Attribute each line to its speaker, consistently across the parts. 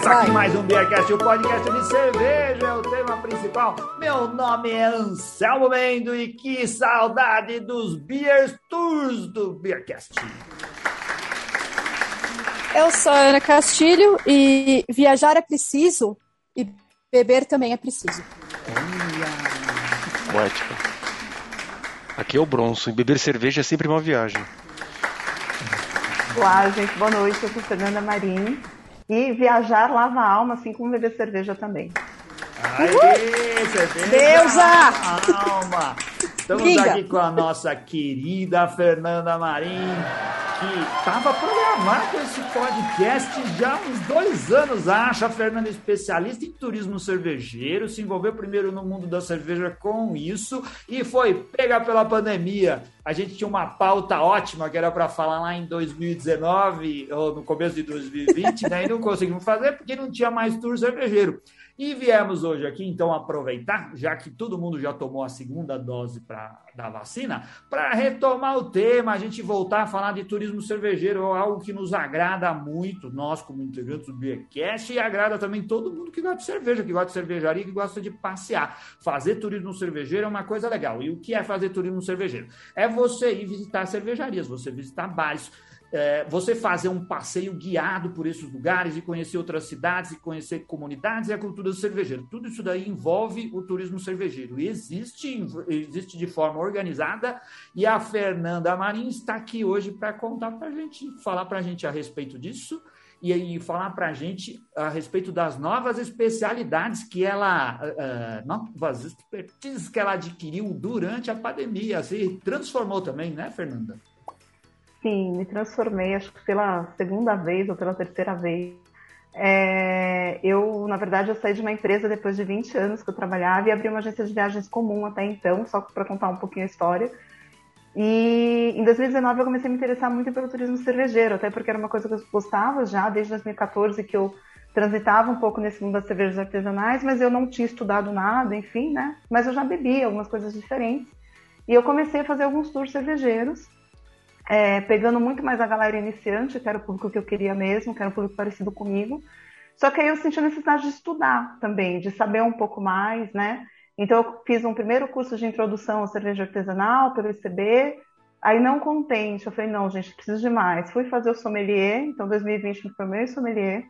Speaker 1: Começa aqui mais um Beercast, o podcast de cerveja, é o tema principal. Meu nome é Anselmo Mendo e que saudade dos Beer Tours do Beercast.
Speaker 2: Eu sou a Ana Castilho e viajar é preciso e beber também é preciso.
Speaker 3: Poética. Aqui é o Bronson e beber cerveja é sempre uma viagem.
Speaker 4: Olá, gente, boa noite. Eu sou Fernanda Marim. E viajar lava a alma, assim como beber cerveja também.
Speaker 1: Aê, cerveja!
Speaker 2: Deusa!
Speaker 1: Alma! Estamos aqui com a nossa querida Fernanda Marim, que estava programado esse podcast já há uns dois anos, acha. A Fernanda é especialista em turismo cervejeiro, se envolveu primeiro no mundo da cerveja com isso e foi pega pela pandemia. A gente tinha uma pauta ótima que era para falar lá em 2019 ou no começo de 2020, né? E não conseguimos fazer porque não tinha mais tour cervejeiro. E viemos hoje aqui, então, aproveitar, já que todo mundo já tomou a segunda dose pra, da vacina, para retomar o tema, a gente voltar a falar de turismo cervejeiro, algo que nos agrada muito, nós como integrantes do Beercast, e agrada também todo mundo que gosta de cerveja, que gosta de cervejaria, que gosta de passear. Fazer turismo cervejeiro é uma coisa legal. E o que é fazer turismo cervejeiro? É você ir visitar cervejarias, você visitar bares, é, você fazer um passeio guiado por esses lugares e conhecer outras cidades e conhecer comunidades e a cultura do cervejeiro. Tudo isso daí envolve o turismo cervejeiro. E existe, existe de forma organizada e a Fernanda Marim está aqui hoje para contar para a gente, falar para a gente a respeito disso e aí falar para a gente a respeito das novas especialidades que ela, uh, novas expertises que ela adquiriu durante a pandemia, se transformou também, né, Fernanda?
Speaker 4: Sim, me transformei, acho que pela segunda vez ou pela terceira vez. É, eu, na verdade, eu saí de uma empresa depois de 20 anos que eu trabalhava e abri uma agência de viagens comum até então, só para contar um pouquinho a história. E em 2019 eu comecei a me interessar muito pelo turismo cervejeiro, até porque era uma coisa que eu gostava já desde 2014 que eu transitava um pouco nesse mundo das cervejas artesanais, mas eu não tinha estudado nada, enfim, né? Mas eu já bebia algumas coisas diferentes. E eu comecei a fazer alguns tours cervejeiros é, pegando muito mais a galera iniciante, que era o público que eu queria mesmo, que era um público parecido comigo. Só que aí eu senti a necessidade de estudar também, de saber um pouco mais, né? Então eu fiz um primeiro curso de introdução à cerveja artesanal pelo ICB. Aí não contente, eu falei, não, gente, preciso de mais. Fui fazer o sommelier, então 2020 me formei sommelier.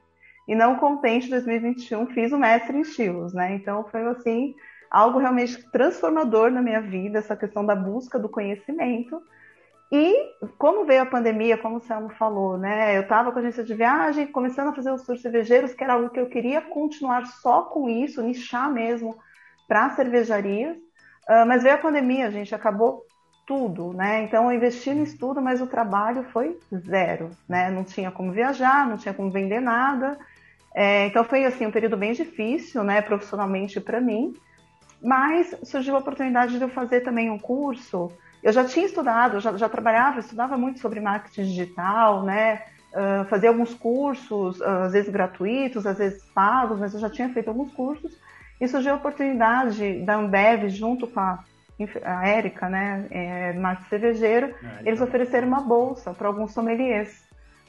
Speaker 4: E não contente, 2021 fiz o mestre em estilos, né? Então foi assim, algo realmente transformador na minha vida, essa questão da busca do conhecimento. E como veio a pandemia, como o Selmo falou, né? Eu estava com a agência de viagem, começando a fazer os tours cervejeiros, que era algo que eu queria continuar só com isso, nichar mesmo para cervejarias. Uh, mas veio a pandemia, gente, acabou tudo, né? Então eu investi no estudo, mas o trabalho foi zero, né? Não tinha como viajar, não tinha como vender nada. É, então foi assim um período bem difícil, né? Profissionalmente para mim. Mas surgiu a oportunidade de eu fazer também um curso eu já tinha estudado, já, já trabalhava, estudava muito sobre marketing digital, né? Uh, fazia alguns cursos, uh, às vezes gratuitos, às vezes pagos, mas eu já tinha feito alguns cursos. E surgiu a oportunidade da Ambev, junto com a, a Érica, né, é, marketing cervejeiro, é, eles ofereceram uma bolsa para alguns sommeliers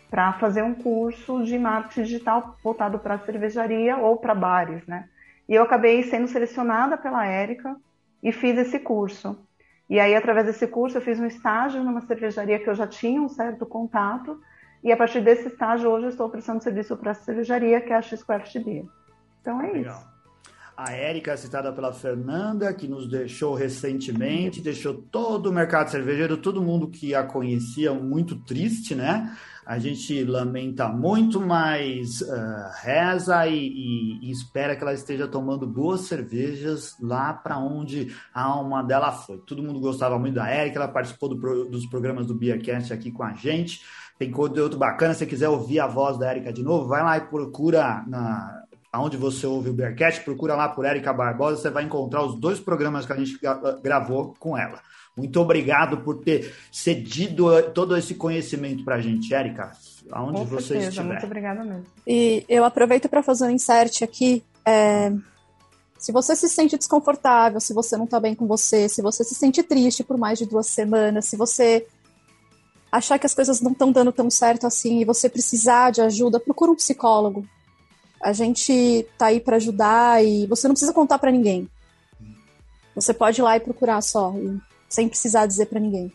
Speaker 4: para fazer um curso de marketing digital voltado para cervejaria ou para bares, né? E eu acabei sendo selecionada pela Érica e fiz esse curso. E aí, através desse curso, eu fiz um estágio numa cervejaria que eu já tinha um certo contato. E a partir desse estágio, hoje eu estou prestando serviço para a cervejaria, que é a X-Craft Beer. Então é Legal. isso.
Speaker 1: A Érica, citada pela Fernanda, que nos deixou recentemente, deixou todo o mercado cervejeiro, todo mundo que a conhecia muito triste, né? A gente lamenta muito, mas uh, reza e, e, e, espera que ela esteja tomando boas cervejas lá para onde a alma dela foi. Todo mundo gostava muito da Érica, ela participou do, dos programas do Beercast aqui com a gente. Tem conteúdo bacana, se você quiser ouvir a voz da Érica de novo, vai lá e procura na, aonde você ouve o Bearcat, procura lá por Érica Barbosa, você vai encontrar os dois programas que a gente gravou com ela. Muito obrigado por ter cedido todo esse conhecimento para a gente, Érica, aonde
Speaker 4: com
Speaker 1: você
Speaker 4: certeza,
Speaker 1: estiver.
Speaker 4: Muito obrigada mesmo.
Speaker 2: E eu aproveito para fazer um insert aqui. É... Se você se sente desconfortável, se você não está bem com você, se você se sente triste por mais de duas semanas, se você achar que as coisas não estão dando tão certo assim e você precisar de ajuda, procura um psicólogo A gente tá aí para ajudar e você não precisa contar para ninguém. Você pode ir lá e procurar só, e sem precisar dizer para ninguém.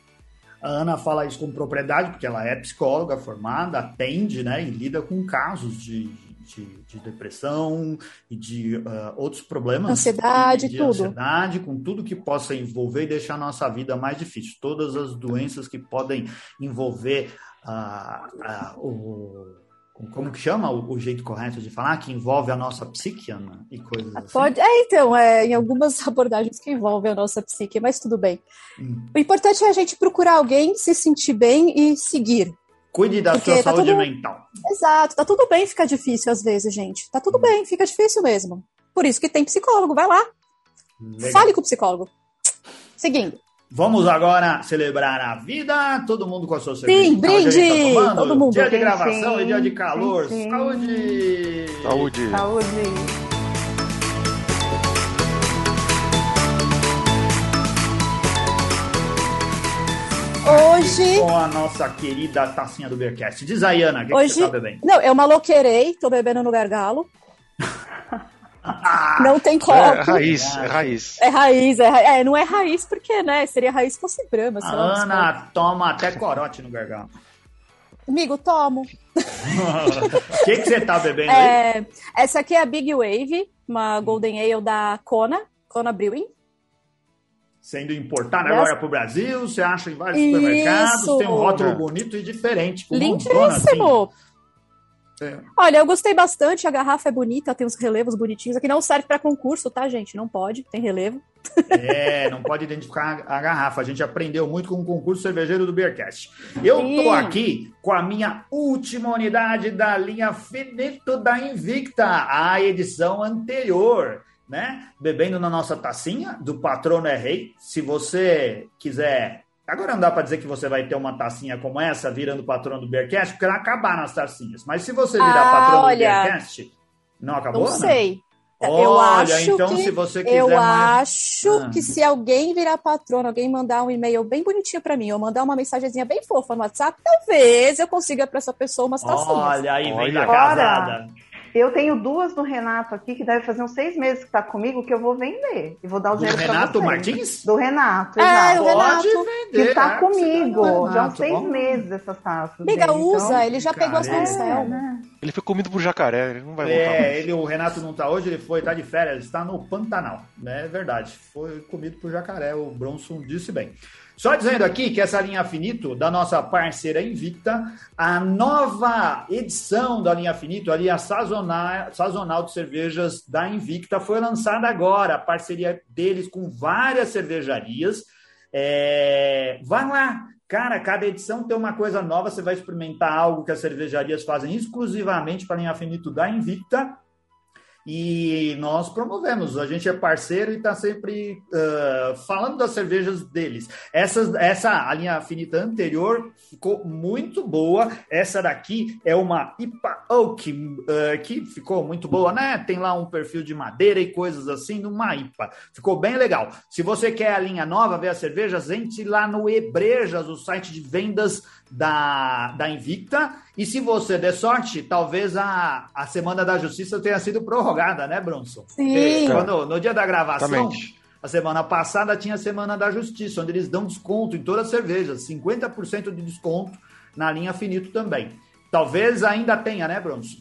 Speaker 1: A Ana fala isso com propriedade, porque ela é psicóloga formada, atende, né, e lida com casos de, de, de depressão e de uh, outros problemas.
Speaker 2: Ansiedade,
Speaker 1: de
Speaker 2: tudo.
Speaker 1: Ansiedade, com tudo que possa envolver e deixar a nossa vida mais difícil. Todas as doenças que podem envolver uh, uh, o como que chama o, o, jeito correto de falar, que envolve a nossa psique, Ana, e coisas assim?
Speaker 2: Pode, é, então, é, em algumas abordagens que envolvem a nossa psique, mas tudo bem. Hum. O importante é a gente procurar alguém, se sentir bem e seguir.
Speaker 1: Cuide da Porque sua tá saúde tudo... mental.
Speaker 2: Exato, tá tudo bem ficar difícil às vezes, gente. Tá tudo hum. bem, fica difícil mesmo. Por isso que tem psicólogo, vai lá. Legal. Fale com o psicólogo. Seguindo.
Speaker 1: Vamos agora celebrar a vida, todo mundo com a sua cerveja.
Speaker 2: Sim, brinde!
Speaker 1: Tá
Speaker 2: todo mundo.
Speaker 1: Dia de gravação sim, e dia de calor. Sim. Saúde!
Speaker 3: Saúde!
Speaker 4: Saúde!
Speaker 2: Hoje.
Speaker 1: Com a nossa querida tacinha do Beercast. Diz aí, Ana, o que,
Speaker 2: Hoje...
Speaker 1: que você tá bebendo?
Speaker 2: Não, eu maloqueirei, tô bebendo no gargalo. Não tem copo.
Speaker 3: É raiz, é raiz.
Speaker 2: É raiz, é, raiz. é não é raiz porque, né? Seria raiz se fosse brama.
Speaker 1: A Ana toma até corote no gargalo.
Speaker 2: Amigo, tomo.
Speaker 1: O que, que você tá bebendo
Speaker 2: é, aí? Essa aqui é a Big Wave, uma Golden Ale da Kona, Kona Brewing.
Speaker 1: Sendo importada yes. agora para o Brasil, você acha em vários Isso. supermercados, tem um rótulo bonito e diferente.
Speaker 2: Lindíssimo! Assim. É. Olha, eu gostei bastante, a garrafa é bonita, tem uns relevos bonitinhos. Aqui não serve para concurso, tá, gente? Não pode, tem relevo.
Speaker 1: É, não pode identificar a garrafa. A gente aprendeu muito com o concurso cervejeiro do Beercast. Eu Sim. tô aqui com a minha última unidade da linha Finito da Invicta, a edição anterior, né? Bebendo na nossa tacinha do Patrono é Rei. Se você quiser Agora não dá para dizer que você vai ter uma tacinha como essa virando patrão do Bearcast, porque ela acabar nas tacinhas. Mas se você virar ah, patrão olha, do Bearcast, não acabou?
Speaker 2: Não sei.
Speaker 1: Olha, eu acho então que, se você quiser
Speaker 2: Eu
Speaker 1: mais...
Speaker 2: acho ah. que se alguém virar patrono, alguém mandar um e-mail bem bonitinho para mim, ou mandar uma mensagenzinha bem fofa no WhatsApp, talvez eu consiga para essa pessoa umas tacinhas.
Speaker 1: Olha, aí vem da casada.
Speaker 4: Eu tenho duas do Renato aqui, que deve fazer uns seis meses que tá comigo, que eu vou vender. E vou dar o dinheiro
Speaker 1: do Renato Martins?
Speaker 4: Do Renato,
Speaker 2: é,
Speaker 4: exato.
Speaker 2: O Renato.
Speaker 4: Vender, que tá é, comigo. Tá já há uns seis bom. meses essas taças.
Speaker 2: Amiga, dele, usa, então... ele já pegou as pincel. É,
Speaker 3: né? Ele foi comido por jacaré, ele não vai voltar.
Speaker 1: É, ele, o Renato não tá hoje, ele foi, tá de férias, está no Pantanal. Né? É verdade. Foi comido por jacaré, o Bronson disse bem. Só dizendo aqui que essa linha Finito, da nossa parceira Invicta, a nova edição da linha Finito, a sazonal, sazonal de cervejas da Invicta, foi lançada agora, a parceria deles com várias cervejarias. É... Vai lá, Cara, cada edição tem uma coisa nova, você vai experimentar algo que as cervejarias fazem exclusivamente para a linha Finito da Invicta. E nós promovemos, a gente é parceiro e está sempre uh, falando das cervejas deles. Essa, essa a linha finita anterior ficou muito boa. Essa daqui é uma IPA Oak, uh, que ficou muito boa, né? Tem lá um perfil de madeira e coisas assim, numa IPA. Ficou bem legal. Se você quer a linha nova, ver as cervejas, entre lá no Ebrejas, o site de vendas da, da Invicta. E se você der sorte, talvez a, a Semana da Justiça tenha sido prorrogada, né, Bronson?
Speaker 2: Sim.
Speaker 1: Quando, no dia da gravação, Exatamente. a semana passada tinha a Semana da Justiça, onde eles dão desconto em todas as cervejas, 50% de desconto na linha Finito também. Talvez ainda tenha, né, Bronson?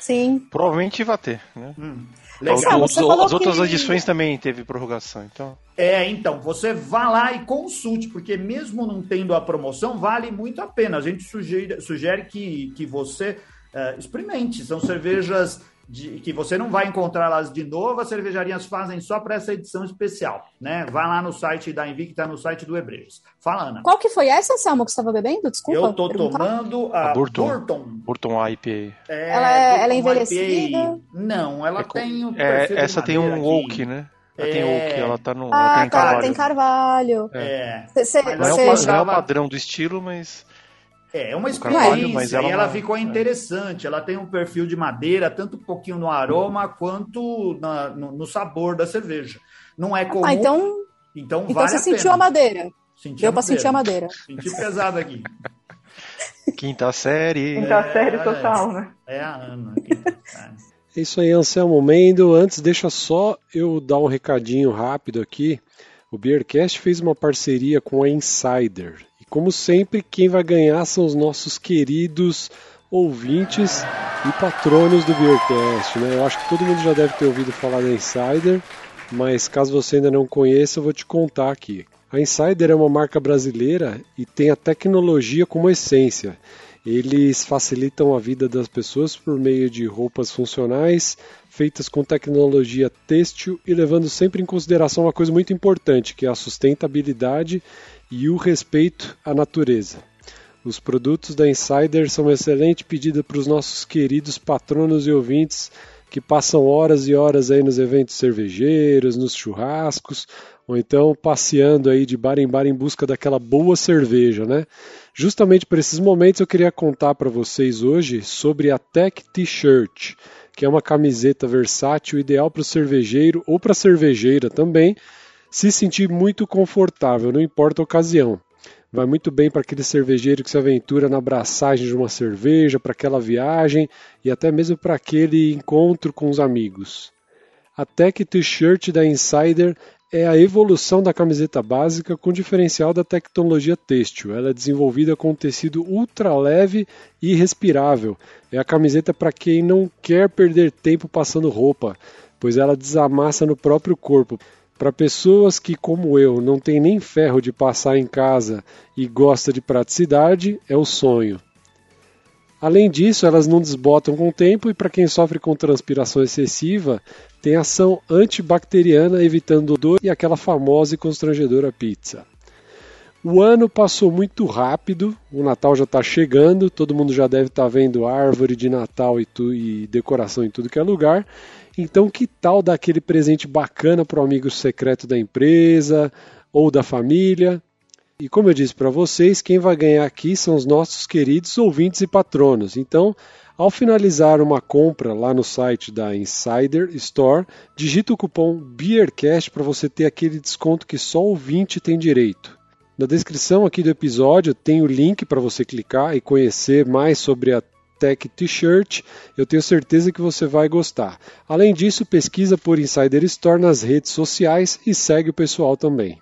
Speaker 2: Sim.
Speaker 3: Provavelmente vai ter, né? Hum. Legal. Os, as outras que... edições também teve prorrogação, então.
Speaker 1: É, então, você vá lá e consulte, porque mesmo não tendo a promoção, vale muito a pena. A gente sugere, sugere que, que você uh, experimente. São cervejas de, que você não vai encontrar elas de novo, as cervejarias fazem só para essa edição especial, né? Vai lá no site da Invicta, no site do Hebreus. Fala, Ana.
Speaker 2: Qual que foi essa, Selma, que você estava bebendo? Desculpa.
Speaker 1: Eu tô perguntar. tomando a, a Burton. Burton.
Speaker 3: Burton IPA.
Speaker 2: É, ela é, ela é envelhecida? IPA.
Speaker 1: Não, ela é, tem um
Speaker 3: é, Essa tem um oak, né? Ela é... tem oak, ela tá no.
Speaker 2: Ah,
Speaker 3: ela tem
Speaker 2: tá, carvalho. tem carvalho.
Speaker 3: É. Cê, não, é o, não é o padrão do estilo, mas.
Speaker 1: É, uma experiência, mas ela, e ela ficou interessante. Ela tem um perfil de madeira, tanto um pouquinho no aroma quanto na, no, no, sabor da cerveja. Não é comum.
Speaker 2: Ah, então, então, então vale você sentiu a madeira. Senti Deu para sentir a madeira.
Speaker 1: Senti pesado aqui.
Speaker 3: Quinta série.
Speaker 4: Quinta é, série total, né?
Speaker 1: É a Ana.
Speaker 5: É isso aí, Anselmo Mendo. Antes, deixa só eu dar um recadinho rápido aqui. O Beercast fez uma parceria com a Insider. E como sempre, quem vai ganhar são os nossos queridos ouvintes e patronos do Beercast. Né? Eu acho que todo mundo já deve ter ouvido falar da Insider, mas caso você ainda não conheça, eu vou te contar aqui. A Insider é uma marca brasileira e tem a tecnologia como essência. Eles facilitam a vida das pessoas por meio de roupas funcionais, feitas com tecnologia têxtil e levando sempre em consideração uma coisa muito importante, que é a sustentabilidade e o respeito à natureza. Os produtos da Insider são uma excelente pedida para os nossos queridos patronos e ouvintes que passam horas e horas aí nos eventos cervejeiros, nos churrascos, ou então passeando aí de bar em bar em busca daquela boa cerveja, né? Justamente para esses momentos eu queria contar para vocês hoje sobre a Tech T-shirt, que é uma camiseta versátil ideal para o cervejeiro ou para a cervejeira também, se sentir muito confortável, não importa a ocasião. Vai muito bem para aquele cervejeiro que se aventura na abraçagem de uma cerveja, para aquela viagem e até mesmo para aquele encontro com os amigos. A Tech T-shirt da Insider é a evolução da camiseta básica com diferencial da tecnologia têxtil. Ela é desenvolvida com um tecido ultra leve e respirável. É a camiseta para quem não quer perder tempo passando roupa, pois ela desamassa no próprio corpo. Para pessoas que, como eu, não tem nem ferro de passar em casa e gosta de praticidade, é o sonho. Além disso, elas não desbotam com o tempo e para quem sofre com transpiração excessiva, tem ação antibacteriana evitando dor e aquela famosa e constrangedora pizza. O ano passou muito rápido, o Natal já está chegando, todo mundo já deve estar tá vendo árvore de Natal e, tu, e, decoração em tudo que é lugar. Então, que tal dar aquele presente bacana para o amigo secreto da empresa ou da família? E como eu disse para vocês, quem vai ganhar aqui são os nossos queridos ouvintes e patronos. Então, ao finalizar uma compra lá no site da Insider Store, digita o cupom BEERCAST para você ter aquele desconto que só o ouvinte tem direito. Na descrição aqui do episódio tem o link para você clicar e conhecer mais sobre a Tech T-shirt. Eu tenho certeza que você vai gostar. Além disso, pesquisa por Insider Store nas redes sociais e segue o pessoal também.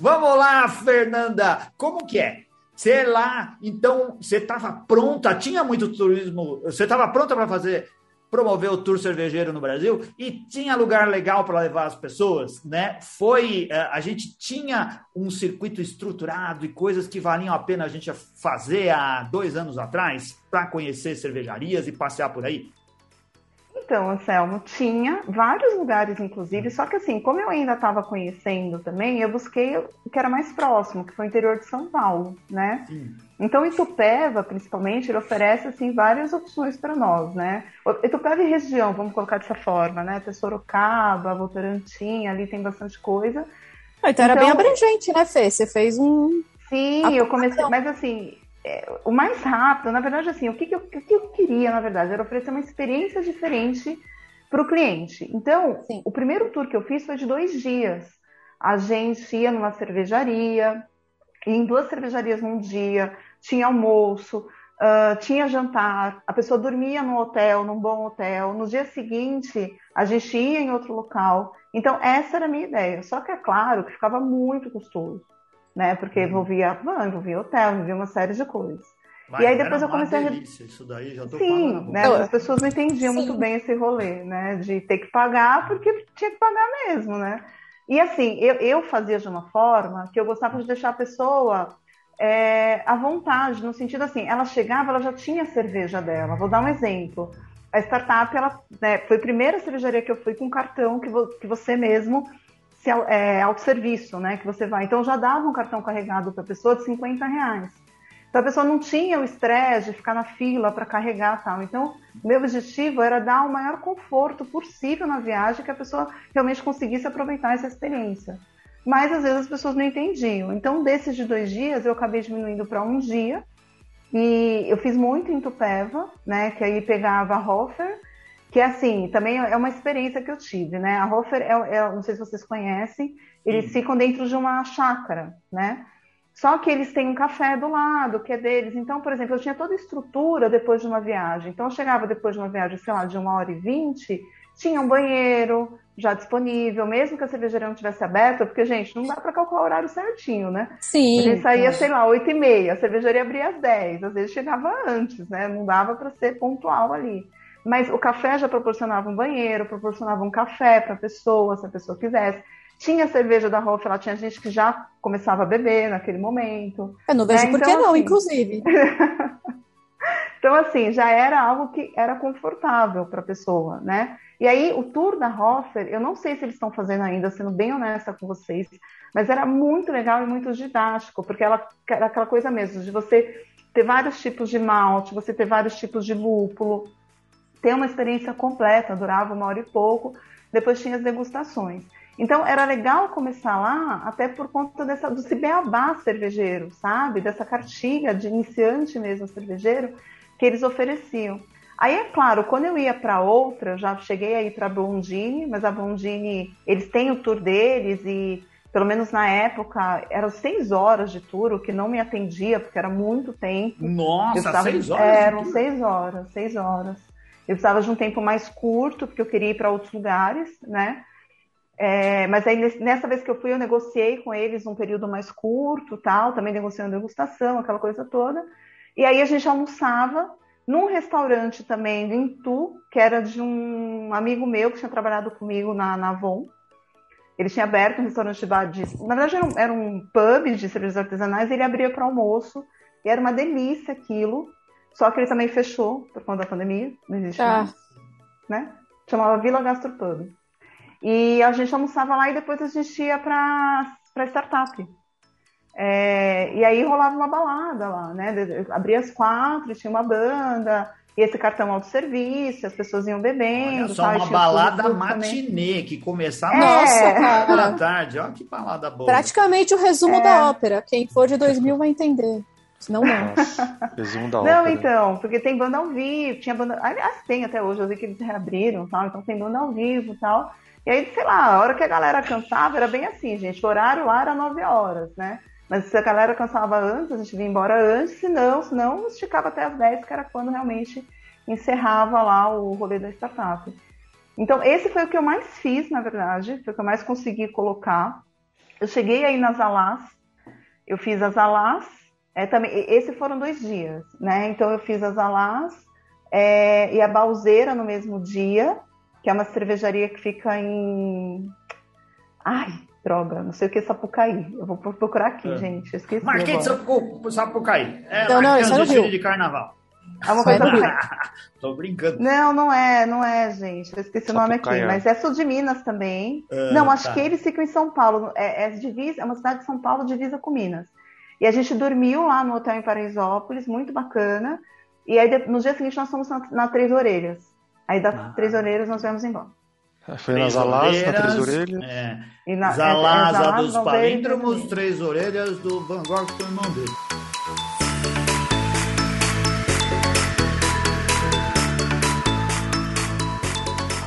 Speaker 1: Vamos lá, Fernanda. Como que é? Você lá, então, você estava pronta, tinha muito turismo, você estava pronta para fazer, promover o tour cervejeiro no Brasil e tinha lugar legal para levar as pessoas, né? Foi, eh, a gente tinha um circuito estruturado e coisas que valiam a pena a gente fazer há dois anos atrás para conhecer cervejarias e passear por aí.
Speaker 4: Então, Anselmo, tinha vários lugares, inclusive, só que assim, como eu ainda estava conhecendo também, eu busquei o que era mais próximo, que foi o interior de São Paulo, né? Sim. Então, Itupeva, principalmente, ele oferece assim várias opções para nós, né? Itupeva e região, vamos colocar dessa forma, né? Tem Sorocaba, Votorantim, ali tem bastante coisa.
Speaker 2: Então, então, era bem então abrangente, né, Fê? Você fez um.
Speaker 4: Sim, eu comecei, mas assim, é, o mais rápido, na verdade, assim, o que, que, eu, o que eu queria, na verdade, era oferecer uma experiência diferente para o cliente. Então, Sim. o primeiro tour que eu fiz foi de dois dias. A gente ia numa cervejaria, em duas cervejarias num dia, tinha almoço, uh, tinha jantar, a pessoa dormia no hotel, num bom hotel. No dia seguinte, a gente ia em outro local. Então, essa era a minha ideia. Só que é claro que ficava muito custoso né? Porque uhum. envolvia van, envolvia hotel, envolvia uma série de coisas.
Speaker 1: Mas e aí depois eu comecei a. Isso daí, já tô
Speaker 4: Sim, né? As pessoas não entendiam Sim. muito bem esse rolê, né? De ter que pagar porque tinha que pagar mesmo, né? E assim, eu, eu fazia de uma forma que eu gostava de deixar a pessoa é, à vontade, no sentido assim, ela chegava, ela já tinha a cerveja dela. Vou dar um exemplo. A startup, ela né, foi a primeira cervejaria que eu fui com cartão que, vo, que você mesmo se, é, autosserviço, né? Que você vai. Então já dava um cartão carregado para a pessoa de 50 reais. Então a pessoa não tinha o estresse de ficar na fila para carregar tal. Então, meu objetivo era dar o maior conforto possível na viagem, que a pessoa realmente conseguisse aproveitar essa experiência. Mas às vezes as pessoas não entendiam. Então, desses de dois dias, eu acabei diminuindo para um dia. E eu fiz muito em Tupéva, né? Que aí pegava Hofer que é assim, também é uma experiência que eu tive, né? A Hofer, é, é, não sei se vocês conhecem, eles ficam dentro de uma chácara, né? Só que eles têm um café do lado, que é deles. Então, por exemplo, eu tinha toda a estrutura depois de uma viagem. Então, eu chegava depois de uma viagem, sei lá, de uma hora e vinte, tinha um banheiro já disponível, mesmo que a cervejaria não tivesse aberta, porque, gente, não dá para calcular o horário certinho, né?
Speaker 2: Sim.
Speaker 4: A gente saía, sei lá, oito e meia, a cervejaria abria às dez, às vezes chegava antes, né? Não dava para ser pontual ali. Mas o café já proporcionava um banheiro, proporcionava um café para a pessoa, se a pessoa quisesse. Tinha cerveja da Hoff, ela tinha gente que já começava a beber naquele momento.
Speaker 2: Eu não vejo né? por que então, não, assim... inclusive.
Speaker 4: então, assim, já era algo que era confortável para a pessoa, né? E aí, o tour da Hoffer, eu não sei se eles estão fazendo ainda, sendo bem honesta com vocês, mas era muito legal e muito didático, porque ela era aquela coisa mesmo, de você ter vários tipos de malte, você ter vários tipos de lúpulo, ter uma experiência completa, durava uma hora e pouco, depois tinha as degustações. Então era legal começar lá, até por conta dessa, do Cibeabá cervejeiro, sabe? Dessa cartilha de iniciante mesmo cervejeiro que eles ofereciam. Aí é claro, quando eu ia para outra, já cheguei aí para Blondine, mas a Blondine, eles têm o tour deles e pelo menos na época eram seis horas de tour, o que não me atendia porque era muito tempo.
Speaker 1: Nossa,
Speaker 4: precisava,
Speaker 1: seis horas?
Speaker 4: Eram seis horas, seis horas. Eu precisava de um tempo mais curto porque eu queria ir para outros lugares, né? É, mas aí nessa vez que eu fui, eu negociei com eles um período mais curto, tal, também negociando degustação, aquela coisa toda. E aí a gente almoçava num restaurante também em Tu, que era de um amigo meu que tinha trabalhado comigo na, na Avon. Ele tinha aberto um restaurante de bar de, na verdade era um, era um pub de cervejas artesanais, ele abria para almoço, e era uma delícia aquilo. Só que ele também fechou por conta da pandemia, não existe ah. mais, né? Chamava Vila Gastropub. E a gente almoçava lá e depois a gente ia para startup. É, e aí rolava uma balada lá, né? Abria as quatro, tinha uma banda, e esse cartão autosserviço, as pessoas iam bebendo.
Speaker 1: Olha só, uma balada matinê que começava é. da tarde. Olha que balada boa.
Speaker 2: Praticamente o resumo é. da ópera. Quem for de 2000 vai entender. Senão não.
Speaker 3: resumo da
Speaker 4: ópera. Não, então, porque tem banda ao vivo, tinha banda. Aliás, tem até hoje, eu vi que eles reabriram tal, então tem banda ao vivo e tal. E aí, sei lá, a hora que a galera cansava era bem assim, gente. O horário lá era 9 horas, né? Mas se a galera cansava antes, a gente vinha embora antes, senão, senão esticava até as 10, que era quando realmente encerrava lá o rolê da startup. Então, esse foi o que eu mais fiz, na verdade, foi o que eu mais consegui colocar. Eu cheguei aí nas Alás, eu fiz as Alás, é, também, esses foram dois dias, né? Então, eu fiz as Alás é, e a Balzeira no mesmo dia, que é uma cervejaria que fica em. Ai, droga, não sei o que é Sapucaí. Eu vou procurar aqui, é. gente. Esqueci.
Speaker 1: Marquês de Sapucaí.
Speaker 2: É, não, não, isso é no Rio.
Speaker 1: de carnaval.
Speaker 4: É uma coisa
Speaker 1: Tô brincando.
Speaker 4: Não, não é, não é, gente. Eu esqueci Sapucaí, o nome aqui, mas é sul de Minas também. Uh, não, acho tá. que eles ficam em São Paulo. É, é, divisa, é uma cidade de São Paulo divisa com Minas. E a gente dormiu lá no hotel em Paraisópolis, muito bacana. E aí no dia seguinte nós fomos na, na Três Orelhas. Aí das ah. Três Orelhas nós viemos embora.
Speaker 3: Foi nas Alás, na Três Orelhas. É.
Speaker 1: E na, Zalasa é, é, dos Palíndromos, Três Orelhas do Van Gogh, que foi o irmão dele.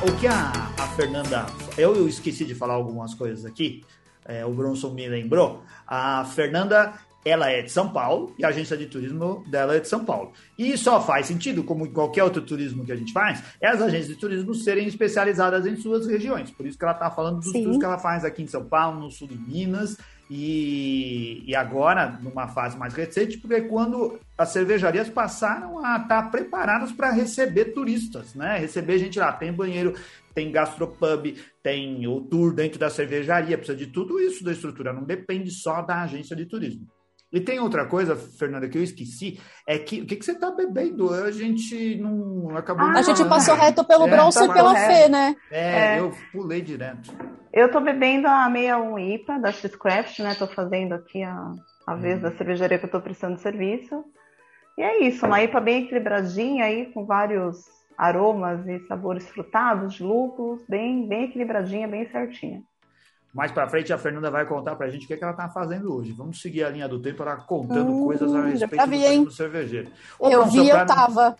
Speaker 1: O que a, a Fernanda. Eu, eu esqueci de falar algumas coisas aqui. É, o Bronson me lembrou. A Fernanda ela é de São Paulo e a agência de turismo dela é de São Paulo. E só faz sentido, como qualquer outro turismo que a gente faz, é as agências de turismo serem especializadas em suas regiões. Por isso que ela está falando dos Sim. tours que ela faz aqui em São Paulo, no sul de Minas, e, e agora numa fase mais recente, porque quando as cervejarias passaram a estar tá preparadas para receber turistas, né? Receber gente lá, tem banheiro, tem gastropub, tem o tour dentro da cervejaria, precisa de tudo isso da estrutura, não depende só da agência de turismo. E tem outra coisa, Fernanda, que eu esqueci, é que o que, que você está bebendo? A gente não acabou.
Speaker 2: Ah, a gente passou reto pelo é, Bronson e pela Fê, né?
Speaker 1: É, é, eu pulei direto.
Speaker 4: Eu estou bebendo a 61 IPA da X-Craft, né? Estou fazendo aqui a, a vez hum. da cervejaria que eu estou prestando serviço. E é isso, uma IPA bem equilibradinha aí, com vários aromas e sabores frutados, de lúpulos, bem, bem equilibradinha, bem certinha.
Speaker 1: Mais para frente, a Fernanda vai contar para a gente o que, é que ela está fazendo hoje. Vamos seguir a linha do tempo, ela contando hum, coisas a respeito vi, do cervejeiro.
Speaker 2: Ô, eu vi, eu tava.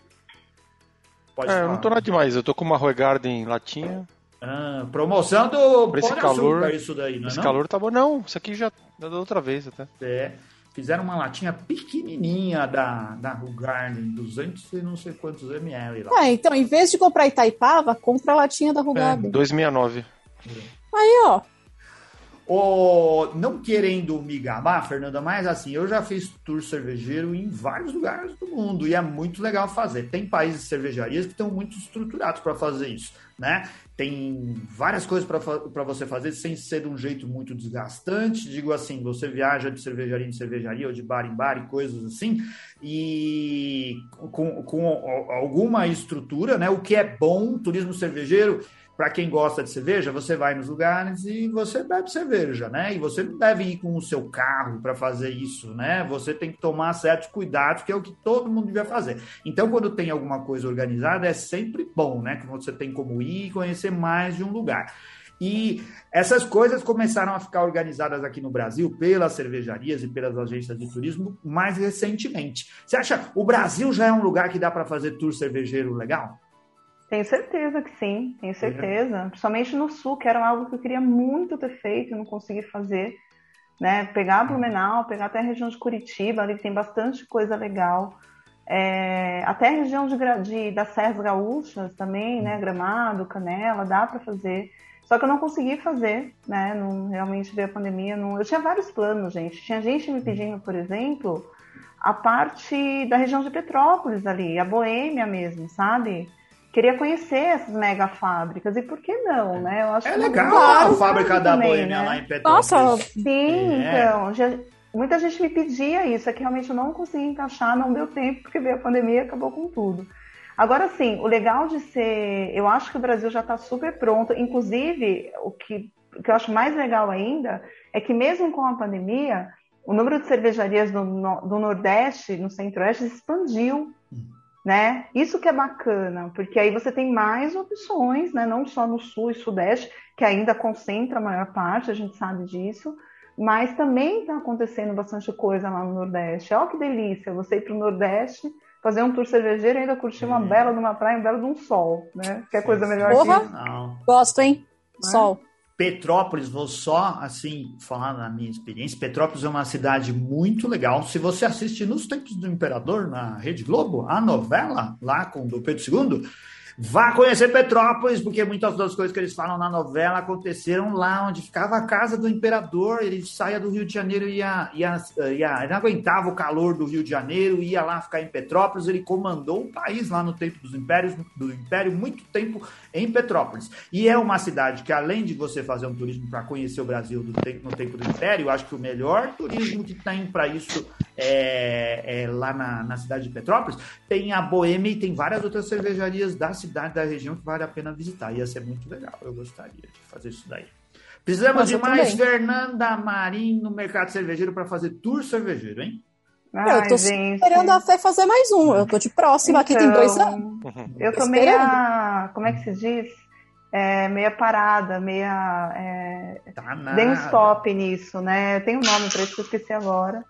Speaker 3: Pode é, eu não tô nada demais. Eu tô com uma Roy Garden latinha.
Speaker 1: Ah, promoção do
Speaker 3: Por esse calor,
Speaker 1: açúcar, isso daí, não é
Speaker 3: Esse
Speaker 1: não?
Speaker 3: calor tá bom. Não, isso aqui já da outra vez até.
Speaker 1: É. fizeram uma latinha pequenininha da, da Rugarden, 200 e não sei quantos ml
Speaker 2: lá. É, então, em vez de comprar Itaipava, compra a latinha da Rugarden. É,
Speaker 3: 269.
Speaker 2: Aí, ó.
Speaker 1: O, não querendo me gabar, Fernanda, mas assim, eu já fiz tour cervejeiro em vários lugares do mundo e é muito legal fazer. Tem países de cervejarias que estão muito estruturados para fazer isso, né? Tem várias coisas para você fazer sem ser um jeito muito desgastante. Digo assim, você viaja de cervejaria em cervejaria ou de bar em bar e coisas assim, e com, com alguma estrutura, né? O que é bom, turismo cervejeiro para quem gosta de cerveja, você vai nos lugares e você bebe cerveja, né? E você não deve ir com o seu carro para fazer isso, né? Você tem que tomar certos cuidados, que é o que todo mundo devia fazer. Então, quando tem alguma coisa organizada, é sempre bom, né? Que você tem como ir e conhecer mais de um lugar. E essas coisas começaram a ficar organizadas aqui no Brasil pelas cervejarias e pelas agências de turismo mais recentemente. Você acha o Brasil já é um lugar que dá para fazer tour cervejeiro legal?
Speaker 4: Tenho certeza que sim, tenho certeza. Uhum. Principalmente no sul, que era algo que eu queria muito ter feito e não consegui fazer. Né? Pegar Blumenau, pegar até a região de Curitiba, ali que tem bastante coisa legal. É, até a região de, de, das Serras Gaúchas também, né? Gramado, Canela, dá para fazer. Só que eu não consegui fazer, né? Não, realmente veio a pandemia. Não... Eu tinha vários planos, gente. Tinha gente me pedindo, por exemplo, a parte da região de Petrópolis ali, a Boêmia mesmo, sabe? Queria conhecer essas mega fábricas. E por que não, né?
Speaker 1: Eu acho é legal a fábrica da também, Boêmia né? lá em Petrópolis.
Speaker 4: Nossa, sim, é. então. Já, muita gente me pedia isso, é que realmente eu não consegui encaixar, não deu tempo, porque veio a pandemia e acabou com tudo. Agora, sim, o legal de ser. Eu acho que o Brasil já está super pronto. Inclusive, o que, o que eu acho mais legal ainda é que, mesmo com a pandemia, o número de cervejarias do, do Nordeste, no Centro-Oeste, expandiu. Né? Isso que é bacana, porque aí você tem mais opções, né? Não só no sul e sudeste, que ainda concentra a maior parte, a gente sabe disso, mas também está acontecendo bastante coisa lá no Nordeste. Olha que delícia, você ir para o Nordeste, fazer um tour cervejeiro e ainda curtir uma é. bela numa praia, um belo de um sol, né? Que é coisa melhor Porra, que isso.
Speaker 2: Gosto, hein? É? Sol.
Speaker 1: Petrópolis, vou só assim falar na minha experiência. Petrópolis é uma cidade muito legal. Se você assiste nos tempos do Imperador na Rede Globo, a novela lá com o Pedro II, Vá conhecer Petrópolis, porque muitas das coisas que eles falam na novela aconteceram lá onde ficava a casa do imperador. Ele saía do Rio de Janeiro e ia, ia, ia, ele não aguentava o calor do Rio de Janeiro, ia lá ficar em Petrópolis. Ele comandou o país lá no tempo dos impérios, do império, muito tempo em Petrópolis. E é uma cidade que, além de você fazer um turismo para conhecer o Brasil do tempo, no tempo do império, eu acho que o melhor turismo que tem para isso é, é, lá na, na cidade de Petrópolis, tem a Boêmia e tem várias outras cervejarias da cidade, da região que vale a pena visitar. Ia ser muito legal. Eu gostaria de fazer isso daí. Precisamos de mais também. Fernanda Marim no mercado cervejeiro para fazer tour cervejeiro, hein?
Speaker 2: Ai, eu tô gente. esperando a Fé fazer mais um. Eu tô de próxima, então, aqui tem dois então, anos.
Speaker 4: Eu tô meia. Como é que se diz? É, meia parada, meia. É, tá Dei um stop nisso, né? Tem um nome para isso que eu esqueci agora.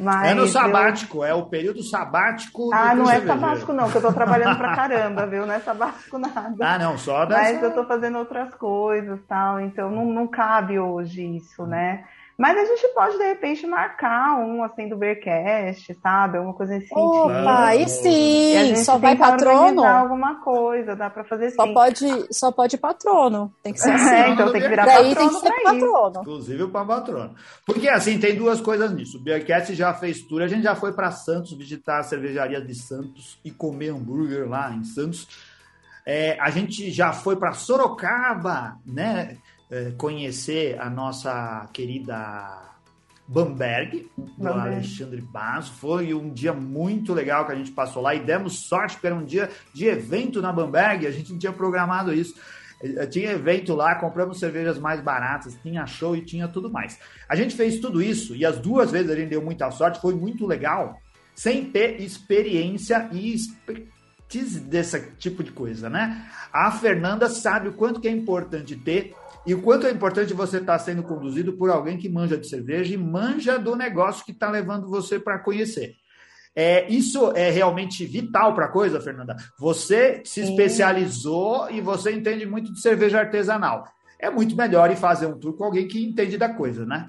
Speaker 4: Mas
Speaker 1: é no sabático, eu... é o período sabático.
Speaker 4: Ah, não é sabático, não, que eu tô trabalhando pra caramba, viu? Não é sabático nada.
Speaker 1: Ah, não, só
Speaker 4: dessa... Mas eu tô fazendo outras coisas tal, então não, não cabe hoje isso, né? Mas a gente pode, de repente, marcar um, assim, do Bearcast, sabe? Alguma coisa assim.
Speaker 2: Opa, aí sim! Só vai patrono?
Speaker 4: alguma coisa, dá pra fazer
Speaker 2: só
Speaker 4: assim.
Speaker 2: Pode, só pode patrono. Tem que ser assim.
Speaker 4: É, então tem que virar Daí patrono tem que ser patrono.
Speaker 1: Inclusive para patrono. Porque, assim, tem duas coisas nisso. O Bearcast já fez tour, a gente já foi para Santos visitar a cervejaria de Santos e comer hambúrguer lá em Santos. É, a gente já foi para Sorocaba, né? É, conhecer a nossa querida Bamberg, do Bamberg. Alexandre Basso. Foi um dia muito legal que a gente passou lá e demos sorte, porque era um dia de evento na Bamberg, a gente não tinha programado isso. É, tinha evento lá, compramos cervejas mais baratas, tinha show e tinha tudo mais. A gente fez tudo isso e as duas vezes a gente deu muita sorte, foi muito legal, sem ter experiência e expertise desse tipo de coisa, né? A Fernanda sabe o quanto que é importante ter e o quanto é importante você estar tá sendo conduzido por alguém que manja de cerveja e manja do negócio que está levando você para conhecer. É, isso é realmente vital para a coisa, Fernanda. Você se especializou e você entende muito de cerveja artesanal. É muito melhor ir fazer um tour com alguém que entende da coisa, né?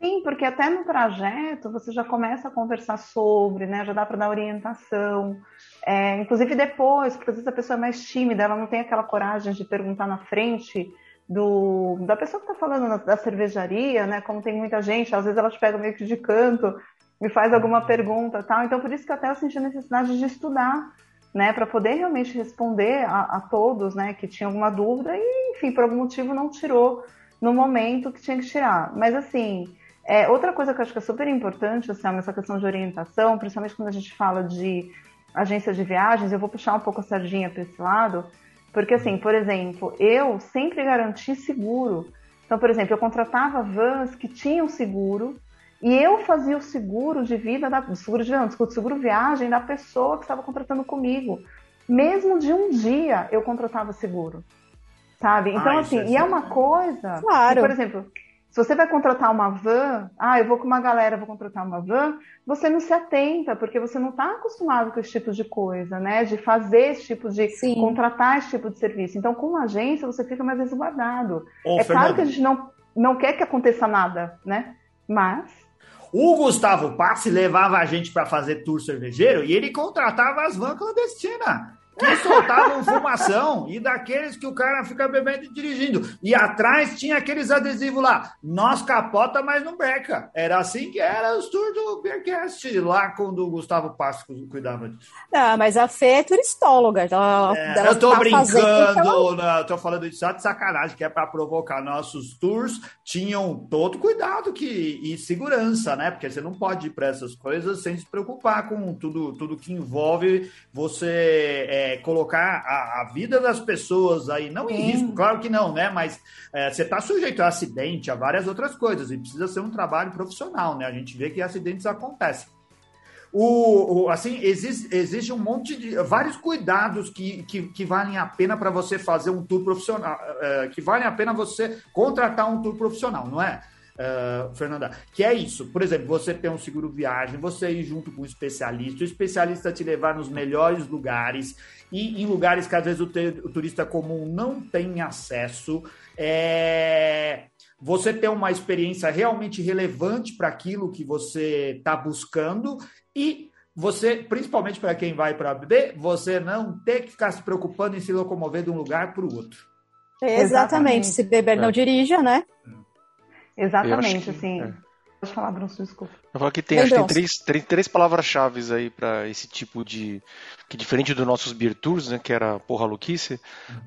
Speaker 4: Sim, porque até no trajeto você já começa a conversar sobre, né? Já dá para dar orientação. É, inclusive depois, porque às vezes a pessoa é mais tímida, ela não tem aquela coragem de perguntar na frente do, da pessoa que está falando na, da cervejaria, né? Como tem muita gente, às vezes ela te pega meio que de canto e faz alguma pergunta tal. Então, por isso que até eu senti a necessidade de estudar, né? Para poder realmente responder a, a todos, né? Que tinham alguma dúvida e, enfim, por algum motivo não tirou no momento que tinha que tirar. Mas, assim, é, outra coisa que eu acho que é super importante, assim, essa questão de orientação, principalmente quando a gente fala de agência de viagens, eu vou puxar um pouco a sardinha para esse lado, porque, assim, por exemplo, eu sempre garanti seguro. Então, por exemplo, eu contratava vans que tinham seguro e eu fazia o seguro de vida, da, seguro de vida, seguro viagem da pessoa que estava contratando comigo. Mesmo de um dia eu contratava seguro, sabe? Então, ah, assim, é e é uma coisa.
Speaker 2: Claro.
Speaker 4: Que, por exemplo, você vai contratar uma van, ah, eu vou com uma galera, vou contratar uma van, você não se atenta, porque você não está acostumado com esse tipo de coisa, né? De fazer esse tipo de. Sim. contratar esse tipo de serviço. Então, com uma agência, você fica mais resguardado. Ô, é Fernanda. claro que a gente não, não quer que aconteça nada, né? Mas.
Speaker 1: O Gustavo Passi levava a gente para fazer tour cervejeiro e ele contratava as vans clandestinas que soltavam fumação e daqueles que o cara fica bebendo e dirigindo. E atrás tinha aqueles adesivos lá, nós capota, mas não breca. Era assim que era os tours do Beercast, lá quando o Gustavo Passo cuidava disso.
Speaker 2: Não, mas a Fê é turistóloga. Ela,
Speaker 1: é, ela eu tô tá brincando, ela... não, tô falando isso só de sacanagem, que é para provocar nossos tours, tinham todo cuidado que, e segurança, né? Porque você não pode ir para essas coisas sem se preocupar com tudo, tudo que envolve você... É, é, colocar a, a, vida das pessoas aí, não em risco, claro que não, né? Mas é, você está sujeito a acidente, a várias outras coisas, e precisa ser um trabalho profissional, né? A gente vê que acidentes acontecem. O, o, assim, existe, existe um monte de. vários cuidados que, que, que valem a pena para você fazer um tour profissional, é, que valem a pena você contratar um tour profissional, não é? uh, Fernanda, que é isso. Por exemplo, você tem um seguro viagem, você ir junto com um especialista, o especialista te levar nos melhores lugares e em lugares que às vezes o, o turista comum não tem acesso. É, você ter uma experiência realmente relevante para aquilo que você está buscando e você, principalmente para quem vai para beber, você não ter que ficar se preocupando em se locomover de um lugar para o outro.
Speaker 2: Exatamente. Exatamente. Se beber não é. dirija, né?
Speaker 4: Exatamente, assim. É. Pode falar, Bruno, desculpa.
Speaker 3: Eu falo que tem, acho que tem três, três, três palavras-chave aí para esse tipo de. Que diferente dos nossos beer tours, né? Que era porra louquice,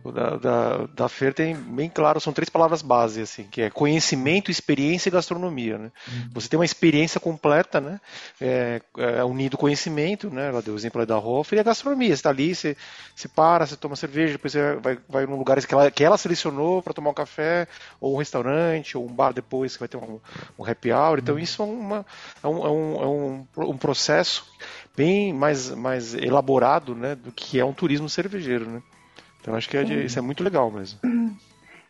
Speaker 3: da, da, da Fer tem bem claro, são três palavras base, assim, que é conhecimento, experiência e gastronomia. Né? Uhum. Você tem uma experiência completa, né? É, é unido conhecimento, né? Ela deu o exemplo da Hofer, e a gastronomia. Você está ali, você, você para, você toma cerveja, depois você vai, vai num lugar que ela, que ela selecionou para tomar um café, ou um restaurante, ou um bar depois que vai ter um, um happy hour. Então, uhum. isso é uma. É um, é um, é um, um processo bem mais, mais elaborado né, do que é um turismo cervejeiro. Né? Então acho que é, isso é muito legal mesmo.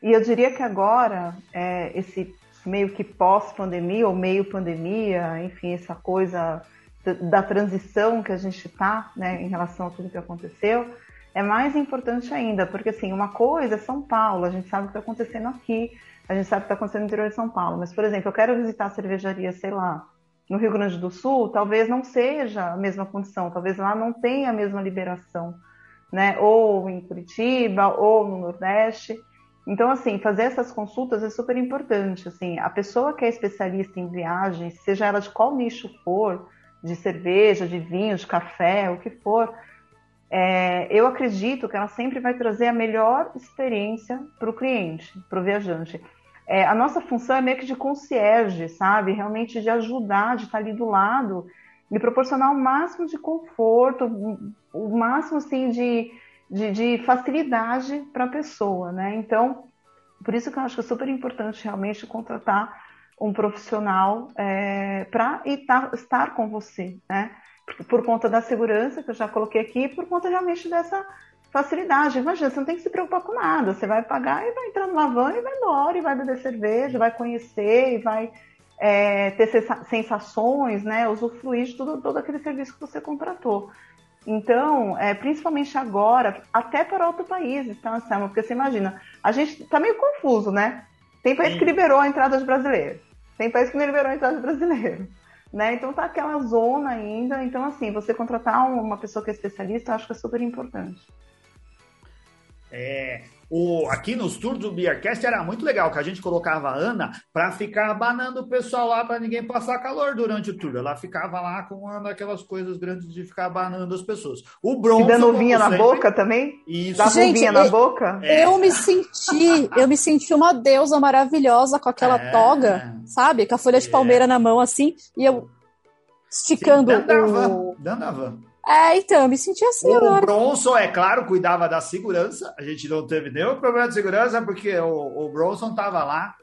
Speaker 4: E eu diria que agora, é, esse meio que pós-pandemia ou meio pandemia, enfim, essa coisa da transição que a gente está né, em relação a tudo que aconteceu, é mais importante ainda, porque assim, uma coisa é São Paulo, a gente sabe o que está acontecendo aqui, a gente sabe o que está acontecendo no interior de São Paulo, mas, por exemplo, eu quero visitar a cervejaria, sei lá, no Rio Grande do Sul, talvez não seja a mesma condição, talvez lá não tenha a mesma liberação, né? Ou em Curitiba, ou no Nordeste. Então, assim, fazer essas consultas é super importante. Assim, a pessoa que é especialista em viagens, seja ela de qual nicho for, de cerveja, de vinho, de café, o que for, é, eu acredito que ela sempre vai trazer a melhor experiência para o cliente, para o viajante é, a nossa função é meio que de concierge, sabe? Realmente de ajudar, de estar ali do lado, de proporcionar o máximo de conforto, o máximo assim de, de, de facilidade para a pessoa, né? Então, por isso que eu acho que é super importante realmente contratar um profissional é, para estar com você, né? Por, por conta da segurança que eu já coloquei aqui, por conta realmente dessa facilidade. Imagina, você não tem que se preocupar com nada. Você vai pagar e vai entrar numa van e vai embora, e vai beber cerveja, vai conhecer, e vai é, ter sensações, né? Usufruir de tudo, todo aquele serviço que você contratou. Então, é, principalmente agora, até para outros países, tá, Porque você imagina, a gente tá meio confuso, né? Tem país Sim. que liberou a entrada de brasileiros. Tem país que não liberou a entrada de brasileiro. Né? Então tá aquela zona ainda. Então, assim, você contratar uma pessoa que é especialista, eu acho que é super importante.
Speaker 1: É, o, aqui nos tours do Beercast era muito legal, que a gente colocava a Ana para ficar abanando o pessoal lá para ninguém passar calor durante o tour. Ela ficava lá com uma daquelas coisas grandes de ficar abanando as pessoas.
Speaker 4: O Bronson. E dando vinha na boca também?
Speaker 1: Isso.
Speaker 4: Dava
Speaker 2: gente,
Speaker 4: na boca?
Speaker 2: É. Eu me senti, eu me senti uma deusa maravilhosa com aquela é. toga, sabe? Com a folha de é. palmeira na mão, assim, e eu esticando Sim, dando
Speaker 1: o. A
Speaker 2: É, então, eu me senti assim.
Speaker 1: O agora. Bronson, é claro, cuidava da segurança. A gente não teve nenhum problema de segurança, porque o, o Bronson estava lá.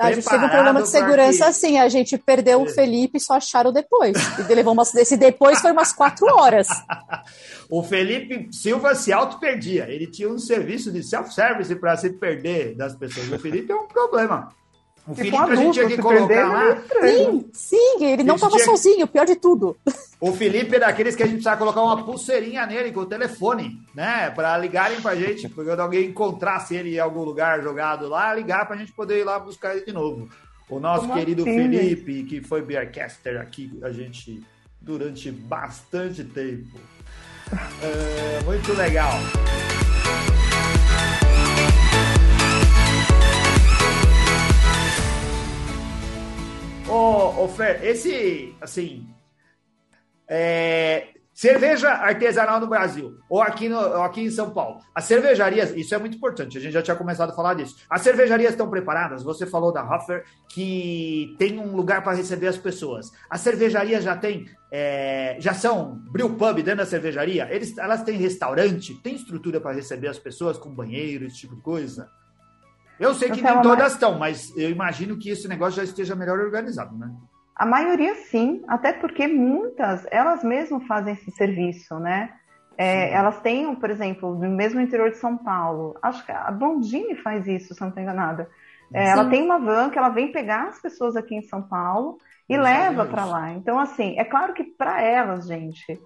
Speaker 2: A gente teve um problema de segurança que... assim, a gente perdeu o Felipe e só acharam depois. E levou umas, esse depois foi umas quatro horas.
Speaker 1: o Felipe Silva se auto-perdia. Ele tinha um serviço de self-service para se perder das pessoas. O Felipe é um problema. O Felipe a gente tinha que colocar lá.
Speaker 2: Sim, sim, ele não estava tinha... sozinho, pior de tudo.
Speaker 1: O Felipe é daqueles que a gente precisa colocar uma pulseirinha nele com o telefone, né? Para ligarem pra gente, porque quando alguém encontrasse ele em algum lugar jogado lá, ligar pra gente poder ir lá buscar ele de novo. O nosso Como querido assim, Felipe, que foi Beercaster aqui, a gente durante bastante tempo. É, muito legal. Ô, ô Fer, esse, assim, é, cerveja artesanal no Brasil, ou aqui, no, ou aqui em São Paulo. As cervejarias, isso é muito importante, a gente já tinha começado a falar disso. As cervejarias estão preparadas? Você falou da Hoffer, que tem um lugar para receber as pessoas. As cervejarias já têm, é, já são brew pub dentro da cervejaria? Eles, elas têm restaurante? Tem estrutura para receber as pessoas com banheiro, esse tipo de coisa? Eu sei que nem todas estão, mas eu imagino que esse negócio já esteja melhor organizado, né?
Speaker 4: A maioria sim, até porque muitas, elas mesmas fazem esse serviço, né? É, elas têm, por exemplo, no mesmo interior de São Paulo, acho que a Blondine faz isso, se não estou enganada. É, ela tem uma van que ela vem pegar as pessoas aqui em São Paulo e leva para lá. Então, assim, é claro que para elas, gente,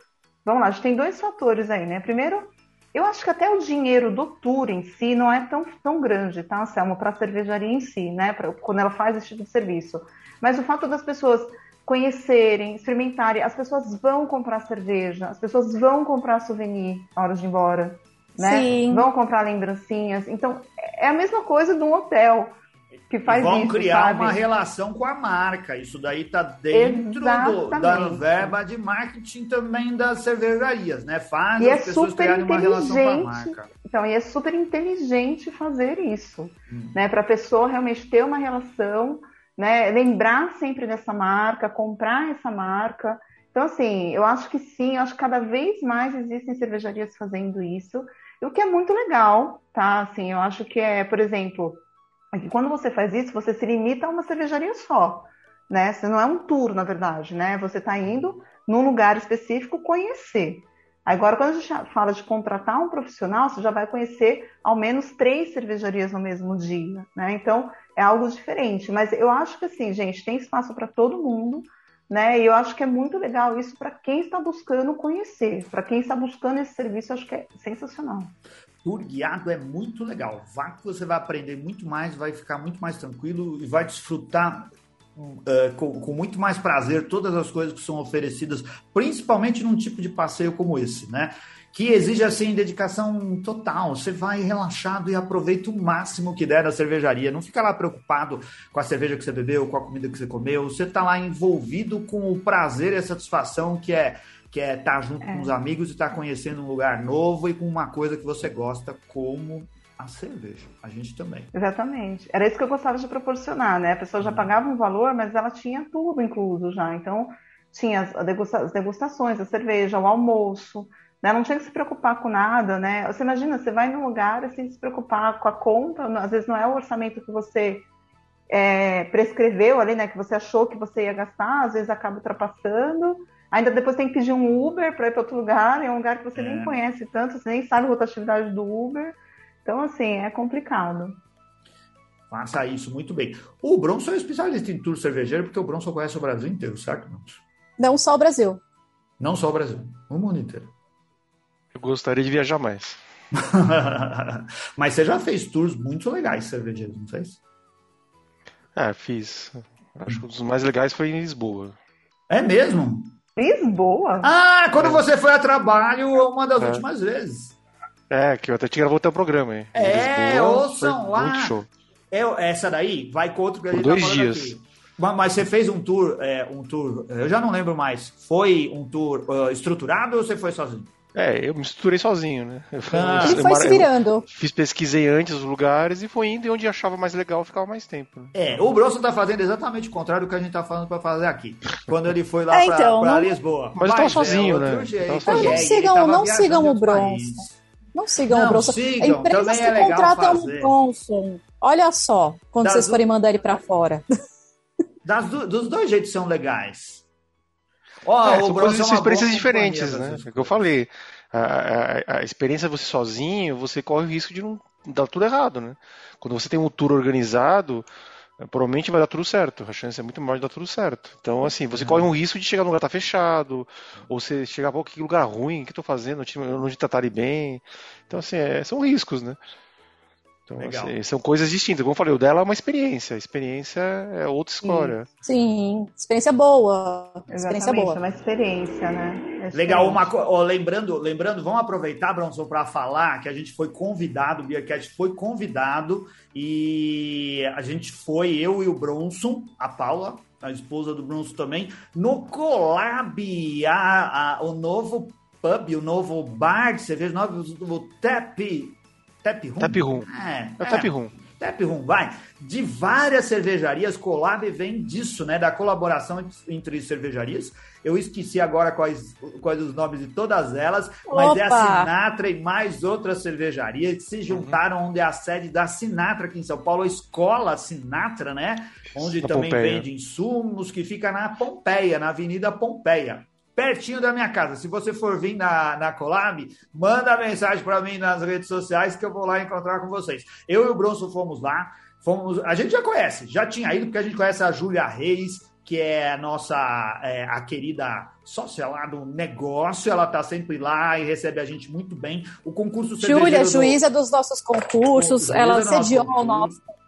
Speaker 4: vamos lá, a gente tem dois fatores aí, né? Primeiro, eu acho que até o dinheiro do tour em si não é tão, tão grande, tá, Selma, para a cervejaria em si, né? Pra, quando ela faz esse tipo de serviço. Mas o fato das pessoas conhecerem, experimentarem, as pessoas vão comprar cerveja, as pessoas vão comprar souvenir na hora de ir embora, né? Sim. Vão comprar lembrancinhas. Então, é a mesma coisa de um hotel que faz
Speaker 1: vão
Speaker 4: isso,
Speaker 1: criar
Speaker 4: sabe?
Speaker 1: uma relação com a marca. Isso daí está dentro do, da verba de marketing também das cervejarias, né? Faz
Speaker 4: e
Speaker 1: as
Speaker 4: é
Speaker 1: pessoas criarem uma relação com a marca.
Speaker 4: Então, e é super inteligente fazer isso, hum. né? Para a pessoa realmente ter uma relação, né? Lembrar sempre dessa marca, comprar essa marca. Então, assim, eu acho que sim, eu acho que cada vez mais existem cervejarias fazendo isso, o que é muito legal, tá? Assim, eu acho que é, por exemplo, é quando você faz isso, você se limita a uma cervejaria só, né? Você não é um tour, na verdade, né? Você está indo num lugar específico conhecer. Agora, quando a gente fala de contratar um profissional, você já vai conhecer ao menos três cervejarias no mesmo dia, né? Então, é algo diferente. Mas eu acho que, assim, gente, tem espaço para todo mundo, né? E eu acho que é muito legal isso para quem está buscando conhecer. Para quem está buscando esse serviço, acho que é sensacional
Speaker 1: tour guiado é muito legal. Vá que você vai aprender muito mais, vai ficar muito mais tranquilo e vai desfrutar uh, com, com, muito mais prazer todas as coisas que são oferecidas, principalmente num tipo de passeio como esse, né? Que exige assim dedicação total. Você vai relaxado e aproveita o máximo que der da cervejaria. Não fica lá preocupado com a cerveja que você bebeu, com a comida que você comeu. Você está lá envolvido com o prazer e a satisfação que é que é estar tá junto é. com os amigos e estar tá conhecendo um lugar novo e com uma coisa que você gosta, como a cerveja. A gente também.
Speaker 4: Exatamente. Era isso que eu gostava de proporcionar, né? A pessoa já uhum. pagava um valor, mas ela tinha tudo incluso já. Então, tinha as, as degustações, a cerveja, o almoço, né? Não tinha que se preocupar com nada, né? Você imagina, você vai num lugar sem se preocupar com a conta, às vezes não é o orçamento que você é, prescreveu ali, né? Que você achou que você ia gastar, às vezes acaba ultrapassando. Ainda depois tem que pedir um Uber para ir para outro lugar, é um lugar que você é. nem conhece tanto, você nem sabe a rotatividade do Uber. Então, assim, é complicado.
Speaker 1: Faça isso muito bem. O Bronson é especialista em tour cervejeiro, porque o Bronson conhece o Brasil inteiro, certo, Bronson?
Speaker 2: Não só o Brasil.
Speaker 1: Não só o Brasil, o mundo inteiro.
Speaker 3: Eu gostaria de viajar mais.
Speaker 1: Mas você já fez tours muito legais cervejeiros, não fez?
Speaker 3: Ah, fiz. Acho que um dos mais legais foi em Lisboa.
Speaker 1: É mesmo?
Speaker 4: Lisboa?
Speaker 1: Ah, quando é. você foi a trabalho, uma das é. últimas vezes.
Speaker 3: É, que eu até tinha gravado o programa, hein?
Speaker 1: É, Lisboa, ouçam lá. Muito show. É, essa daí vai com outro que a gente
Speaker 3: Por dois tá dias. Aqui.
Speaker 1: Mas você fez um tour, é, um tour, eu já não lembro mais. Foi um tour uh, estruturado ou você foi sozinho?
Speaker 3: É, eu me estruturei sozinho, né? Eu,
Speaker 2: ah. Ele foi se virando.
Speaker 3: Fiz pesquisei antes os lugares e foi indo e onde achava mais legal ficava mais tempo. Né?
Speaker 1: É, o Bronson tá fazendo exatamente o contrário do que a gente tá falando para fazer aqui. Quando ele foi lá é, pra, então, pra não... Lisboa.
Speaker 3: Mas, Mas eu tava é sozinho, é, né?
Speaker 2: Jeito, sozinho. Não sigam, não sigam o Bronson. Não sigam não, o Bronson. Sigam, Empresas que é contratam o Bronson. Olha só, quando das vocês forem mandar ele para fora.
Speaker 1: Das, dos dois jeitos são legais. Oh,
Speaker 3: é, são coisas, é experiências diferentes, né? É o que eu falei. A, a, a, experiência você sozinho, você corre o risco de não dar tudo errado, né? Quando você tem um tour organizado, eh, provavelmente vai dar tudo certo. A chance é muito maior de dar tudo certo. Então, assim, você uhum. corre um risco de chegar no lugar que tá fechado, ou você chegar, pô, que lugar ruim, o que eu tô fazendo, não te tratarem bem. Então, assim, é, são riscos, né? Então, assim, são coisas distintas. Como eu falei, o dela é uma experiência. A experiência é outra história.
Speaker 2: Sim, Sim. experiência boa.
Speaker 4: Exatamente,
Speaker 2: experiência boa.
Speaker 4: uma experiência, né?
Speaker 1: Legal, uma, ó, lembrando, lembrando, vamos aproveitar, Bronson, para falar que a gente foi convidado, o Beercat foi convidado e a gente foi, eu e o Bronson, a Paula, a esposa do Bronson também, no Collab, a, a, o novo pub, o novo bar de cerveja, o novo Tap Tap Room?
Speaker 3: Tap Room.
Speaker 1: É,
Speaker 3: é, é Tap Room.
Speaker 1: Tap Room, vai. De várias cervejarias, Colab vem disso, né? Da colaboração entre cervejarias. Eu esqueci agora quais, quais os nomes de todas elas, mas Opa. é a Sinatra e mais outras cervejarias que se uhum. juntaram, uhum. onde é a sede da Sinatra aqui em São Paulo, a Escola Sinatra, né? Onde na também Pompeia. vende insumos, que fica na Pompeia, na Avenida Pompeia pertinho da minha casa. Se você for vir na, na Colab, manda mensagem para mim nas redes sociais que eu vou lá encontrar com vocês. Eu e o Bronson fomos lá. Fomos, a gente já conhece, já tinha ido, porque a gente conhece a Júlia Reis, que é a nossa é, a querida sócia lá do negócio, ela tá sempre lá e recebe a gente muito bem. O concurso
Speaker 2: Júlia, juíza do... dos nossos concursos, ela sediou o nosso concurso.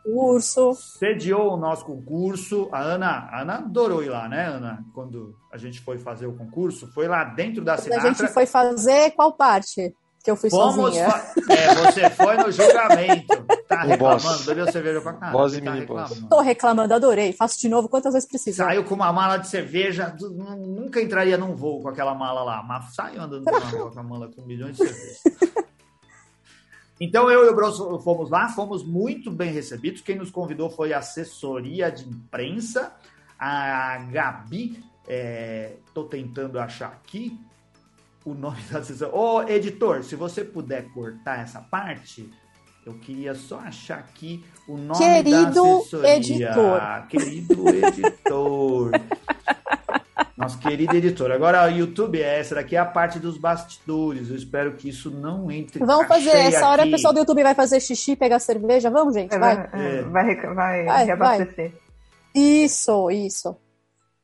Speaker 1: Sediou o nosso concurso. A Ana, a Ana adorou ir lá, né, Ana? Quando a gente foi fazer o concurso, foi lá dentro da cidade.
Speaker 2: A gente foi fazer qual parte? Que eu fui Fomos sozinha.
Speaker 1: Fa... É, você foi no julgamento. Tá o reclamando, bebeu cerveja pra caramba. Boss
Speaker 3: e tá mini reclamando.
Speaker 2: Tô reclamando, adorei. Faço de novo quantas vezes precisar.
Speaker 1: Saiu com uma mala de cerveja, nunca entraria num voo com aquela mala lá, mas saiu andando com a mala com milhões de cervejas. Então eu e o Bronson fomos lá, fomos muito bem recebidos. Quem nos convidou foi a assessoria de imprensa, a Gabi. Estou é, tentando achar aqui o nome da assessoria. Ô, editor, se você puder cortar essa parte, eu queria só achar aqui o nome
Speaker 2: Querido
Speaker 1: da assessoria.
Speaker 2: Editor.
Speaker 1: Querido editor. Nosso querido editor. Agora, o YouTube é essa daqui é a parte dos bastidores. Eu espero que isso não entre.
Speaker 2: Vamos fazer. Essa hora o pessoal do YouTube vai fazer xixi, pegar cerveja. Vamos, gente. É, vai.
Speaker 4: É. Vai, vai, vai reabastecer. Vai.
Speaker 2: Isso, isso.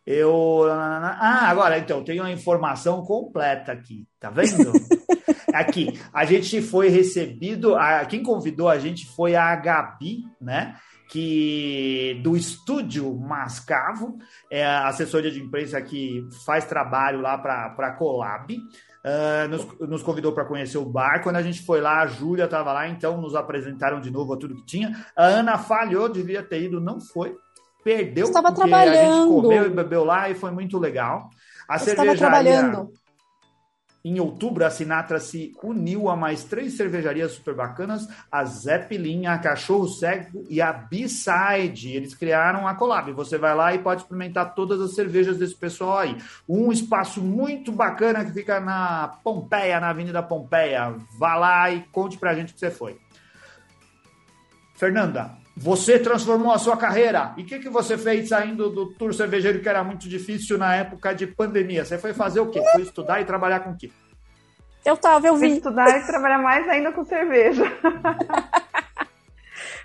Speaker 1: Eu. Ah, agora, então, tem uma informação completa aqui. Tá vendo? aqui, a gente foi recebido. A, quem convidou a gente foi a Gabi, né? Que do estúdio Mascavo, é a assessoria de imprensa que faz trabalho lá para a Colab. Uh, nos, nos, convidou para conhecer o bar. Quando a gente foi lá, a Júlia estava lá, então nos apresentaram de novo a tudo que tinha. A Ana falhou, devia ter ido, não foi. Perdeu,
Speaker 2: Estava trabalhando. a gente
Speaker 1: comeu e bebeu lá e foi muito legal. A
Speaker 2: Eu cervejaria.
Speaker 1: Em outubro, a Sinatra se uniu a mais três cervejarias super bacanas, a Zeppelin, a Cachorro Cego e a B-Side. Eles criaram a Collab. Você vai lá e pode experimentar todas as cervejas desse pessoal aí. Um espaço muito bacana que fica na Pompeia, na Avenida Pompeia. Vá lá e conte pra gente que você foi. Fernanda, você transformou a sua carreira. E o que, que você fez saindo do tour cervejeiro que era muito difícil na época de pandemia? Você foi fazer o quê? Foi estudar e trabalhar com o quê?
Speaker 2: Eu tava, eu vi.
Speaker 4: Estudar e trabalhar mais ainda com cerveja.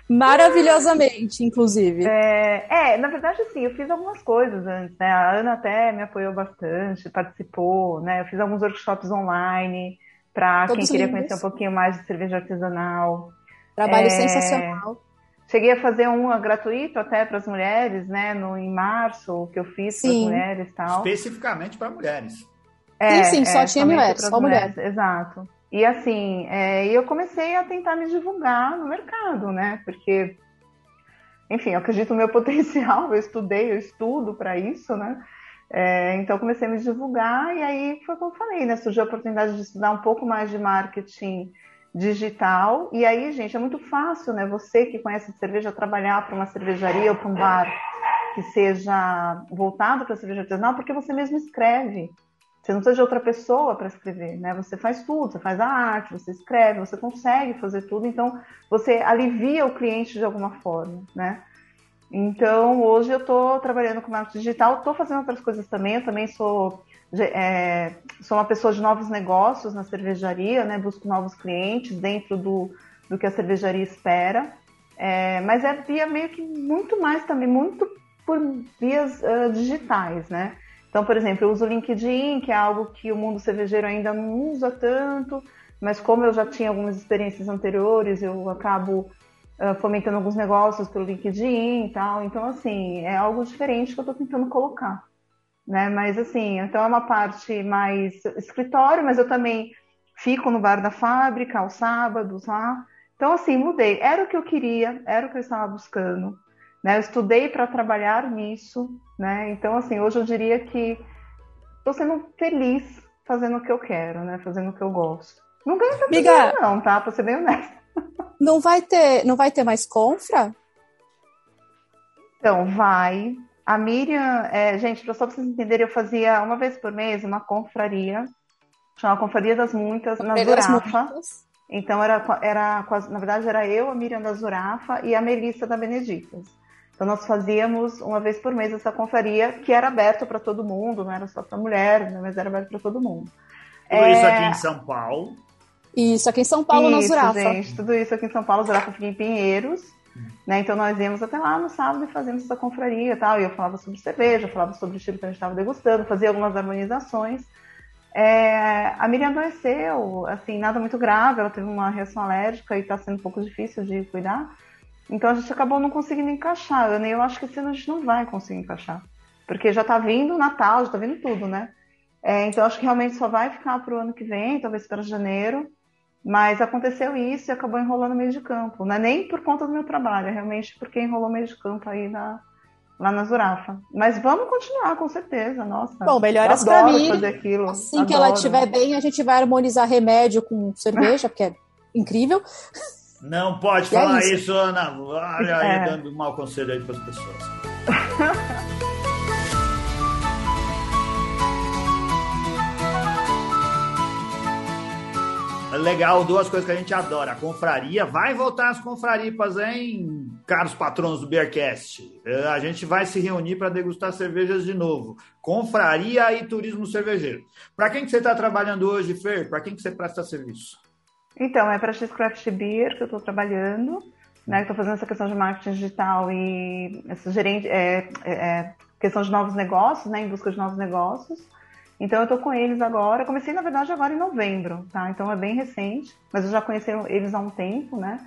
Speaker 2: Maravilhosamente, inclusive.
Speaker 4: É, é, na verdade, assim, eu fiz algumas coisas antes, né? A Ana até me apoiou bastante, participou, né? Eu fiz alguns workshops online para quem queria conhecer um pouquinho mais de cerveja artesanal.
Speaker 2: Trabalho é... sensacional.
Speaker 4: Cheguei a fazer um gratuito até para as mulheres, né? No, em março, que eu fiz para as mulheres tal.
Speaker 1: Especificamente para mulheres.
Speaker 2: É, sim, sim, só é, tinha mulheres, só mulheres.
Speaker 4: mulheres. Exato. E assim, é, eu comecei a tentar me divulgar no mercado, né? Porque, enfim, eu acredito no meu potencial, eu estudei, eu estudo para isso, né? É, então comecei a me divulgar e aí foi como eu falei, né? Surgiu a oportunidade de estudar um pouco mais de marketing digital. E aí, gente, é muito fácil, né? Você que conhece de cerveja trabalhar para uma cervejaria ou para um bar que seja voltado para a cerveja artesanal, porque você mesmo escreve. Você não precisa de outra pessoa para escrever, né? Você faz tudo, você faz a arte, você escreve, você consegue fazer tudo, então você alivia o cliente de alguma forma, né? Então, hoje eu estou trabalhando com marketing digital, estou fazendo outras coisas também, eu também sou é, sou uma pessoa de novos negócios na cervejaria, né? Busco novos clientes dentro do, do que a cervejaria espera. É, mas é via meio que muito mais também, muito por vias uh, digitais, né? Então, por exemplo, eu uso o LinkedIn, que é algo que o mundo cervejeiro ainda não usa tanto, mas como eu já tinha algumas experiências anteriores, eu acabo fomentando alguns negócios pelo LinkedIn e tal. Então, assim, é algo diferente que eu estou tentando colocar né? Mas assim, então é uma parte mais escritório, mas eu também fico no bar da fábrica aos sábados lá. Então assim, mudei. Era o que eu queria, era o que eu estava buscando, né? Eu estudei para trabalhar nisso, né? Então assim, hoje eu diria que estou sendo feliz fazendo o que eu quero, né? Fazendo o que eu gosto. Não ganho dinheiro não, tá? Para ser bem honesta.
Speaker 2: Não vai ter, não vai ter mais confra?
Speaker 4: Então, vai, a Miriam, é, gente, só para vocês entenderem, eu fazia uma vez por mês uma confraria, chamava Confraria das Muitas, na Zurafa. Então, era, era, na verdade, era eu, a Miriam da Zurafa e a Melissa da Beneditas. Então, nós fazíamos uma vez por mês essa confraria, que era aberta para todo mundo, não era só para mulher, né, mas era aberta para todo mundo.
Speaker 1: Tudo é... isso aqui em São Paulo.
Speaker 2: Isso, aqui em São Paulo, isso, na Zurafa.
Speaker 4: gente, tudo isso aqui em São Paulo, Zurafa fica em Pinheiros. Né? Então nós íamos até lá no sábado e fazíamos essa confraria e tal. E eu falava sobre cerveja, falava sobre o estilo que a gente estava degustando, fazia algumas harmonizações. É, a Miriam adoeceu, assim, nada muito grave, ela teve uma reação alérgica e está sendo um pouco difícil de cuidar. Então a gente acabou não conseguindo encaixar. Eu, eu acho que esse ano a gente não vai conseguir encaixar. Porque já está vindo o Natal, já está vindo tudo, né? É, então acho que realmente só vai ficar para o ano que vem, talvez para janeiro. Mas aconteceu isso e acabou enrolando o meio de campo. Não é nem por conta do meu trabalho, é realmente porque enrolou o meio de campo aí na, lá na Zurafa. Mas vamos continuar, com certeza. Nossa.
Speaker 2: Bom, melhoras para mim. Fazer aquilo. Assim adoro. que ela estiver bem, a gente vai harmonizar remédio com cerveja, porque é incrível.
Speaker 1: Não pode e é falar é isso. isso. Ana. Olha aí, é. dando mau conselho aí para as pessoas. Legal, duas coisas que a gente adora. A confraria, vai voltar as confraripas, hein, caros patronos do Beercast? É, a gente vai se reunir para degustar cervejas de novo. Confraria e turismo cervejeiro. Para quem que você está trabalhando hoje, Fer? Para quem que você presta serviço?
Speaker 4: Então, é para a Craft Beer que eu estou trabalhando, né? Estou fazendo essa questão de marketing digital e essa gerente, é, é, é, questão de novos negócios, né? Em busca de novos negócios. Então eu estou com eles agora. Comecei, na verdade, agora em novembro, tá? Então é bem recente, mas eu já conheci eles há um tempo, né?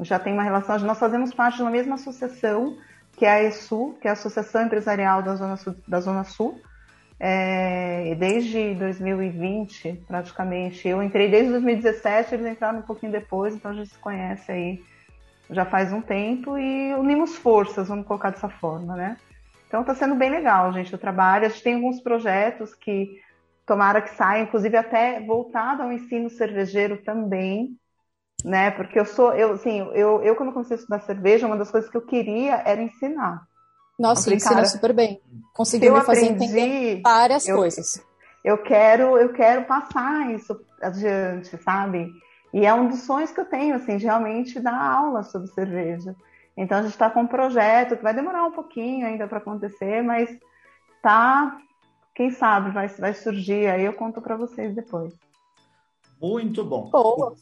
Speaker 4: Já tem uma relação. Nós fazemos parte de uma mesma associação, que é a ESU, que é a Associação Empresarial da Zona Sul. Da Zona Sul. É, desde 2020, praticamente. Eu entrei desde 2017, eles entraram um pouquinho depois, então a gente se conhece aí já faz um tempo e unimos forças, vamos colocar dessa forma, né? Então está sendo bem legal, gente, o trabalho. A gente tem alguns projetos que tomara que saiam, inclusive até voltado ao ensino cervejeiro também, né? Porque eu sou, eu, assim, eu, eu quando comecei a estudar cerveja, uma das coisas que eu queria era ensinar.
Speaker 2: Nossa, falei, ensina super bem. Conseguiu me fazer aprendi, entender várias eu, coisas.
Speaker 4: Eu quero, eu quero passar isso adiante, sabe? E é um dos sonhos que eu tenho, assim, de realmente dar aula sobre cerveja. Então a gente está com um projeto que vai demorar um pouquinho ainda para acontecer, mas tá, quem sabe vai, vai surgir aí, eu conto para vocês depois.
Speaker 1: Muito bom.
Speaker 2: Boa.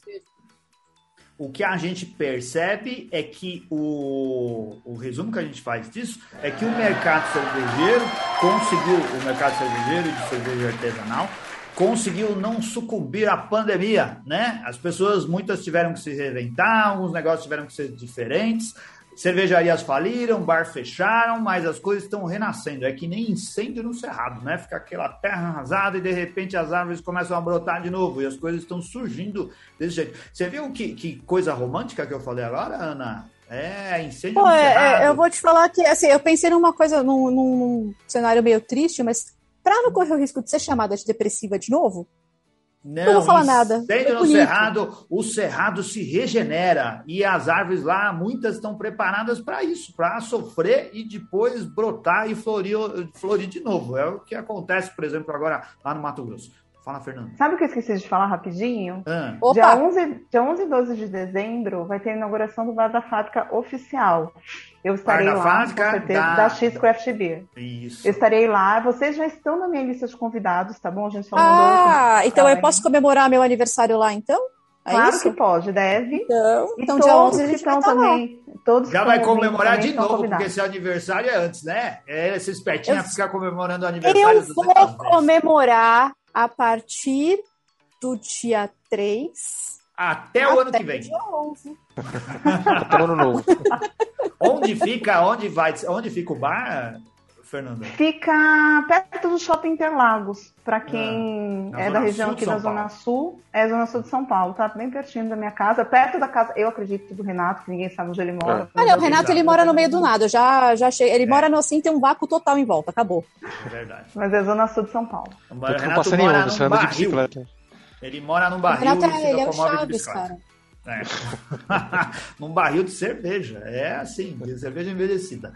Speaker 1: O, o que a gente percebe é que o, o resumo que a gente faz disso é que o mercado cervejeiro conseguiu, o mercado cervejeiro de cerveja artesanal, conseguiu não sucumbir à pandemia, né? As pessoas, muitas tiveram que se reinventar, alguns negócios tiveram que ser diferentes, Cervejarias faliram, bar fecharam, mas as coisas estão renascendo. É que nem incêndio no cerrado, né? Fica aquela terra arrasada e de repente as árvores começam a brotar de novo e as coisas estão surgindo desse jeito. Você viu que, que coisa romântica que eu falei agora, Ana? É, incêndio Pô, no é, cerrado.
Speaker 2: É, eu vou te falar que, assim, eu pensei numa coisa, num, num cenário meio triste, mas para não correr o risco de ser chamada de depressiva de novo, não, não vou falar nada.
Speaker 1: Dentro é no cerrado, o cerrado se regenera e as árvores lá, muitas estão preparadas para isso, para sofrer e depois brotar e florir, florir de novo. É o que acontece, por exemplo, agora lá no Mato Grosso. Fala, Fernando.
Speaker 4: Sabe o que eu esqueci de falar rapidinho? Ah. Dia, 11, dia 11 e 12 de dezembro vai ter a inauguração do bar da fábrica oficial. Eu estarei lá, fábrica com certeza, da, da X Craft Beer. Isso. Eu estarei lá. Vocês já estão na minha lista de convidados, tá bom? A gente só
Speaker 2: Ah, então eu posso comemorar meu aniversário lá, então?
Speaker 4: É claro isso? que pode, deve.
Speaker 2: Então, e então dia 11 a gente estão também.
Speaker 1: Todos Já vai comemorar de novo, porque seu aniversário é antes, né? É, esses petinhos eu... ficar comemorando o aniversário.
Speaker 2: Eu vou comemorar a partir do dia 3
Speaker 1: até, até o ano que vem. Dia 11. até o ano novo. onde fica, onde vai, onde fica o bar, Fernanda?
Speaker 4: Fica perto do Shopping Interlagos, para quem ah, é da região aqui da Zona Sul, é Zona Sul de São Paulo, tá bem pertinho da minha casa, perto da casa, eu acredito do Renato, que ninguém sabe onde ele mora.
Speaker 2: É. Olha, o Renato ele mora no meio do nada, eu já já achei, ele é. mora no assim, tem um vácuo total em volta, acabou.
Speaker 4: É verdade. Mas é Zona Sul de São Paulo.
Speaker 1: Renato mora num barril. De bicicleta. Ele mora num barril
Speaker 2: Renato, é, ele é o Chaves, cara. É.
Speaker 1: num barril de cerveja. É assim, de cerveja envelhecida.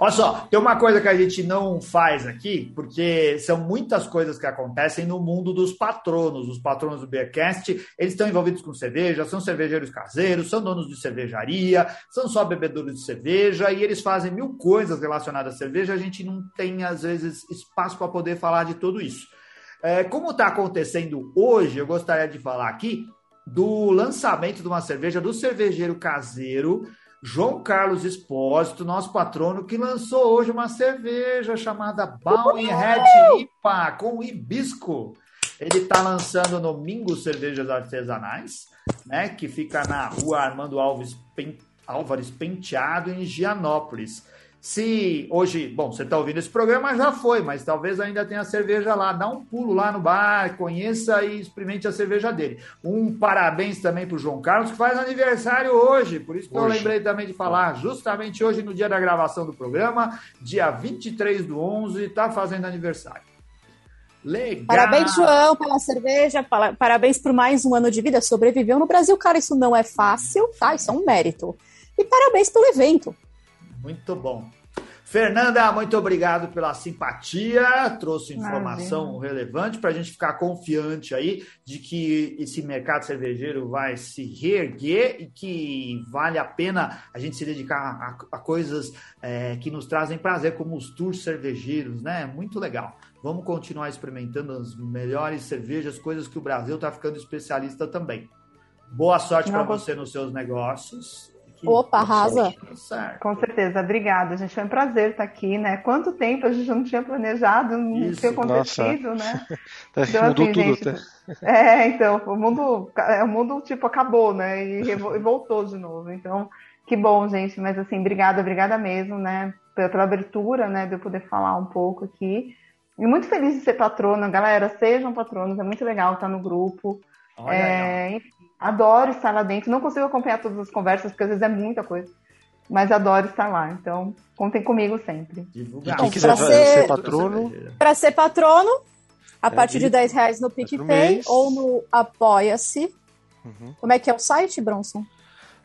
Speaker 1: Olha só, tem uma coisa que a gente não faz aqui, porque são muitas coisas que acontecem no mundo dos patronos. Os patronos do Beercast, eles estão envolvidos com cerveja, são cervejeiros caseiros, são donos de cervejaria, são só bebedores de cerveja e eles fazem mil coisas relacionadas à cerveja. A gente não tem, às vezes, espaço para poder falar de tudo isso. É, como está acontecendo hoje, eu gostaria de falar aqui do lançamento de uma cerveja do cervejeiro caseiro João Carlos Espósito, nosso patrono, que lançou hoje uma cerveja chamada Bowen Red IPA com hibisco. Ele está lançando no Mingo Cervejas Artesanais, né, que fica na rua Armando Alves Álvares Penteado, em Gianópolis. Se hoje, bom, você está ouvindo esse programa, já foi, mas talvez ainda tenha cerveja lá. Dá um pulo lá no bar, conheça e experimente a cerveja dele. Um parabéns também para o João Carlos, que faz aniversário hoje. Por isso que hoje. eu lembrei também de falar, justamente hoje, no dia da gravação do programa, dia 23 do 11, está fazendo aniversário.
Speaker 2: Legal. Parabéns, João, pela cerveja. Parabéns por mais um ano de vida. Sobreviveu no Brasil, cara. Isso não é fácil, tá? Isso é um mérito. E parabéns pelo evento.
Speaker 1: Muito bom. Fernanda, muito obrigado pela simpatia, trouxe informação relevante para a gente ficar confiante aí de que esse mercado cervejeiro vai se reerguer e que vale a pena a gente se dedicar a, a coisas é, que nos trazem prazer, como os tours cervejeiros, né? Muito legal. Vamos continuar experimentando as melhores cervejas, coisas que o Brasil está ficando especialista também. Boa sorte para você nos seus negócios
Speaker 2: Opa, arrasa.
Speaker 4: Com certeza, obrigada, gente. Foi um prazer estar aqui, né? Quanto tempo a gente não tinha planejado, não Isso, tinha acontecido, Nossa. né?
Speaker 3: Tá, então, Mudou assim, tudo, gente,
Speaker 4: É, então, o mundo, é, o mundo tipo acabou, né? E, e voltou de novo. Então, que bom, gente. Mas assim, obrigada, obrigada mesmo, né? Pela, pela abertura, né? De eu poder falar um pouco aqui. E muito feliz de ser patrona. Galera, sejam patronos, é muito legal estar no grupo. Olha é, enfim, Adoro estar lá dentro. Não consigo acompanhar todas as conversas, porque às vezes é muita coisa. Mas adoro estar lá. Então, contem comigo sempre.
Speaker 3: Divulgar. Quem quiser ser, ser patrono.
Speaker 2: Para ser patrono, a é partir de 10 reais no PicPay ou no Apoia-se. Uhum. Como é que é o site, Bronson?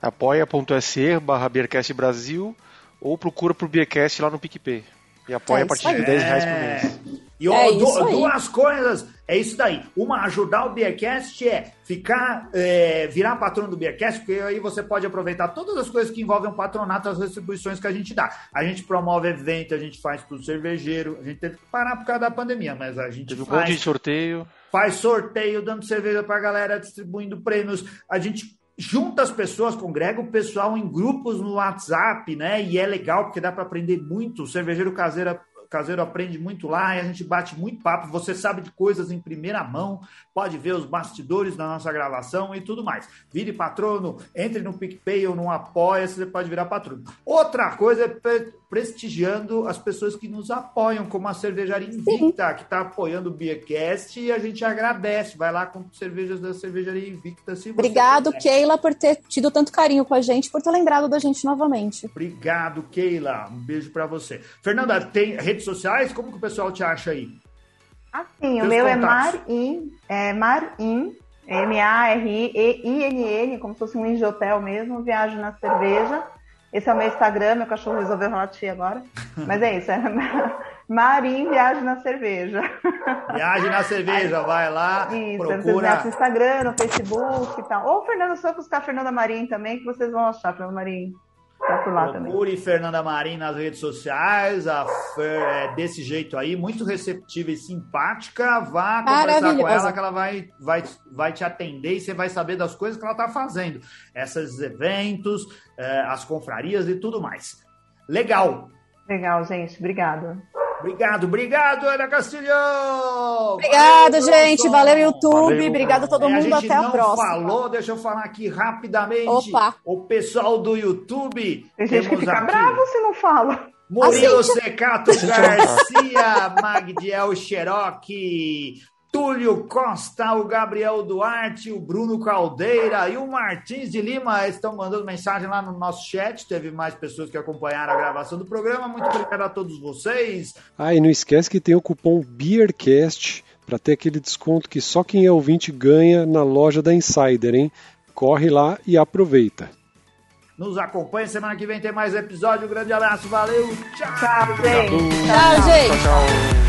Speaker 3: apoia.se barra Beercast Brasil ou procura por Beercast lá no PicPay. E apoia é a partir de 10 reais por mês.
Speaker 1: E é do, duas coisas, é isso daí. Uma, ajudar o Beercast é ficar, é, virar patrono do Beercast, porque aí você pode aproveitar todas as coisas que envolvem o patronato, as restribuições que a gente dá. A gente promove evento, a gente faz tudo cervejeiro, a gente teve que parar por causa da pandemia, mas a gente teve
Speaker 3: faz. um monte de sorteio.
Speaker 1: Faz sorteio, dando cerveja pra galera, distribuindo prêmios. A gente junta as pessoas, congrega o pessoal em grupos no WhatsApp, né? E é legal porque dá para aprender muito. O cervejeiro caseiro Caseiro aprende muito lá e a gente bate muito papo. Você sabe de coisas em primeira mão, pode ver os bastidores da nossa gravação e tudo mais. Vire patrono, entre no PicPay ou no Apoia, você pode virar patrono. Outra coisa é prestigiando as pessoas que nos apoiam, como a Cervejaria Invicta, Sim. que está apoiando o Beercast e a gente agradece. Vai lá com cervejas da Cervejaria Invicta. Se
Speaker 2: Obrigado, quiser. Keila, por ter tido tanto carinho com a gente, por ter lembrado da gente novamente.
Speaker 1: Obrigado, Keila. Um beijo para você. Fernanda, tem redes sociais? Como que o pessoal te acha aí?
Speaker 4: Assim, o meu é contatos. é Marin, é Marin, M-A-R-I-N-N, como se fosse um de hotel mesmo, viajo na cerveja. Esse é o meu Instagram, meu cachorro resolveu latir agora. Mas é isso, é Marim Viagem na Cerveja.
Speaker 1: Viagem na Cerveja, Aí, vai lá,
Speaker 4: isso,
Speaker 1: procura...
Speaker 4: no Instagram, no Facebook e tal. Ou Fernanda, só buscar Fernanda Marim também, que vocês vão achar Fernanda Marim. Tá por lá
Speaker 1: Procure também. Fernanda Marim nas redes sociais, a Fer é desse jeito aí, muito receptiva e simpática. Vá conversar com ela que ela vai, vai, vai te atender e você vai saber das coisas que ela está fazendo. Esses eventos, é, as confrarias e tudo mais. Legal!
Speaker 4: Legal, gente. Obrigada.
Speaker 1: Obrigado, obrigado, Ana Castilhão!
Speaker 2: Obrigado, valeu, gente. Valeu, YouTube. Valeu, obrigado a todo é, mundo. A Até a próxima.
Speaker 1: falou, deixa eu falar aqui rapidamente. Opa. O pessoal do YouTube.
Speaker 4: Tem gente que fica aqui. bravo se não fala.
Speaker 1: Murilo assim, Secato Garcia, Magdiel Cherokee, Túlio Costa, o Gabriel Duarte, o Bruno Caldeira e o Martins de Lima estão mandando mensagem lá no nosso chat. Teve mais pessoas que acompanharam a gravação do programa. Muito obrigado a todos vocês.
Speaker 5: Ah, e não esquece que tem o cupom BeerCast para ter aquele desconto que só quem é ouvinte ganha na loja da Insider, hein? Corre lá e aproveita.
Speaker 1: Nos acompanhe, semana que vem tem mais episódio. Um grande abraço, valeu, tchau!
Speaker 4: Tchau, gente!
Speaker 2: Tchau, gente! Tchau, tchau.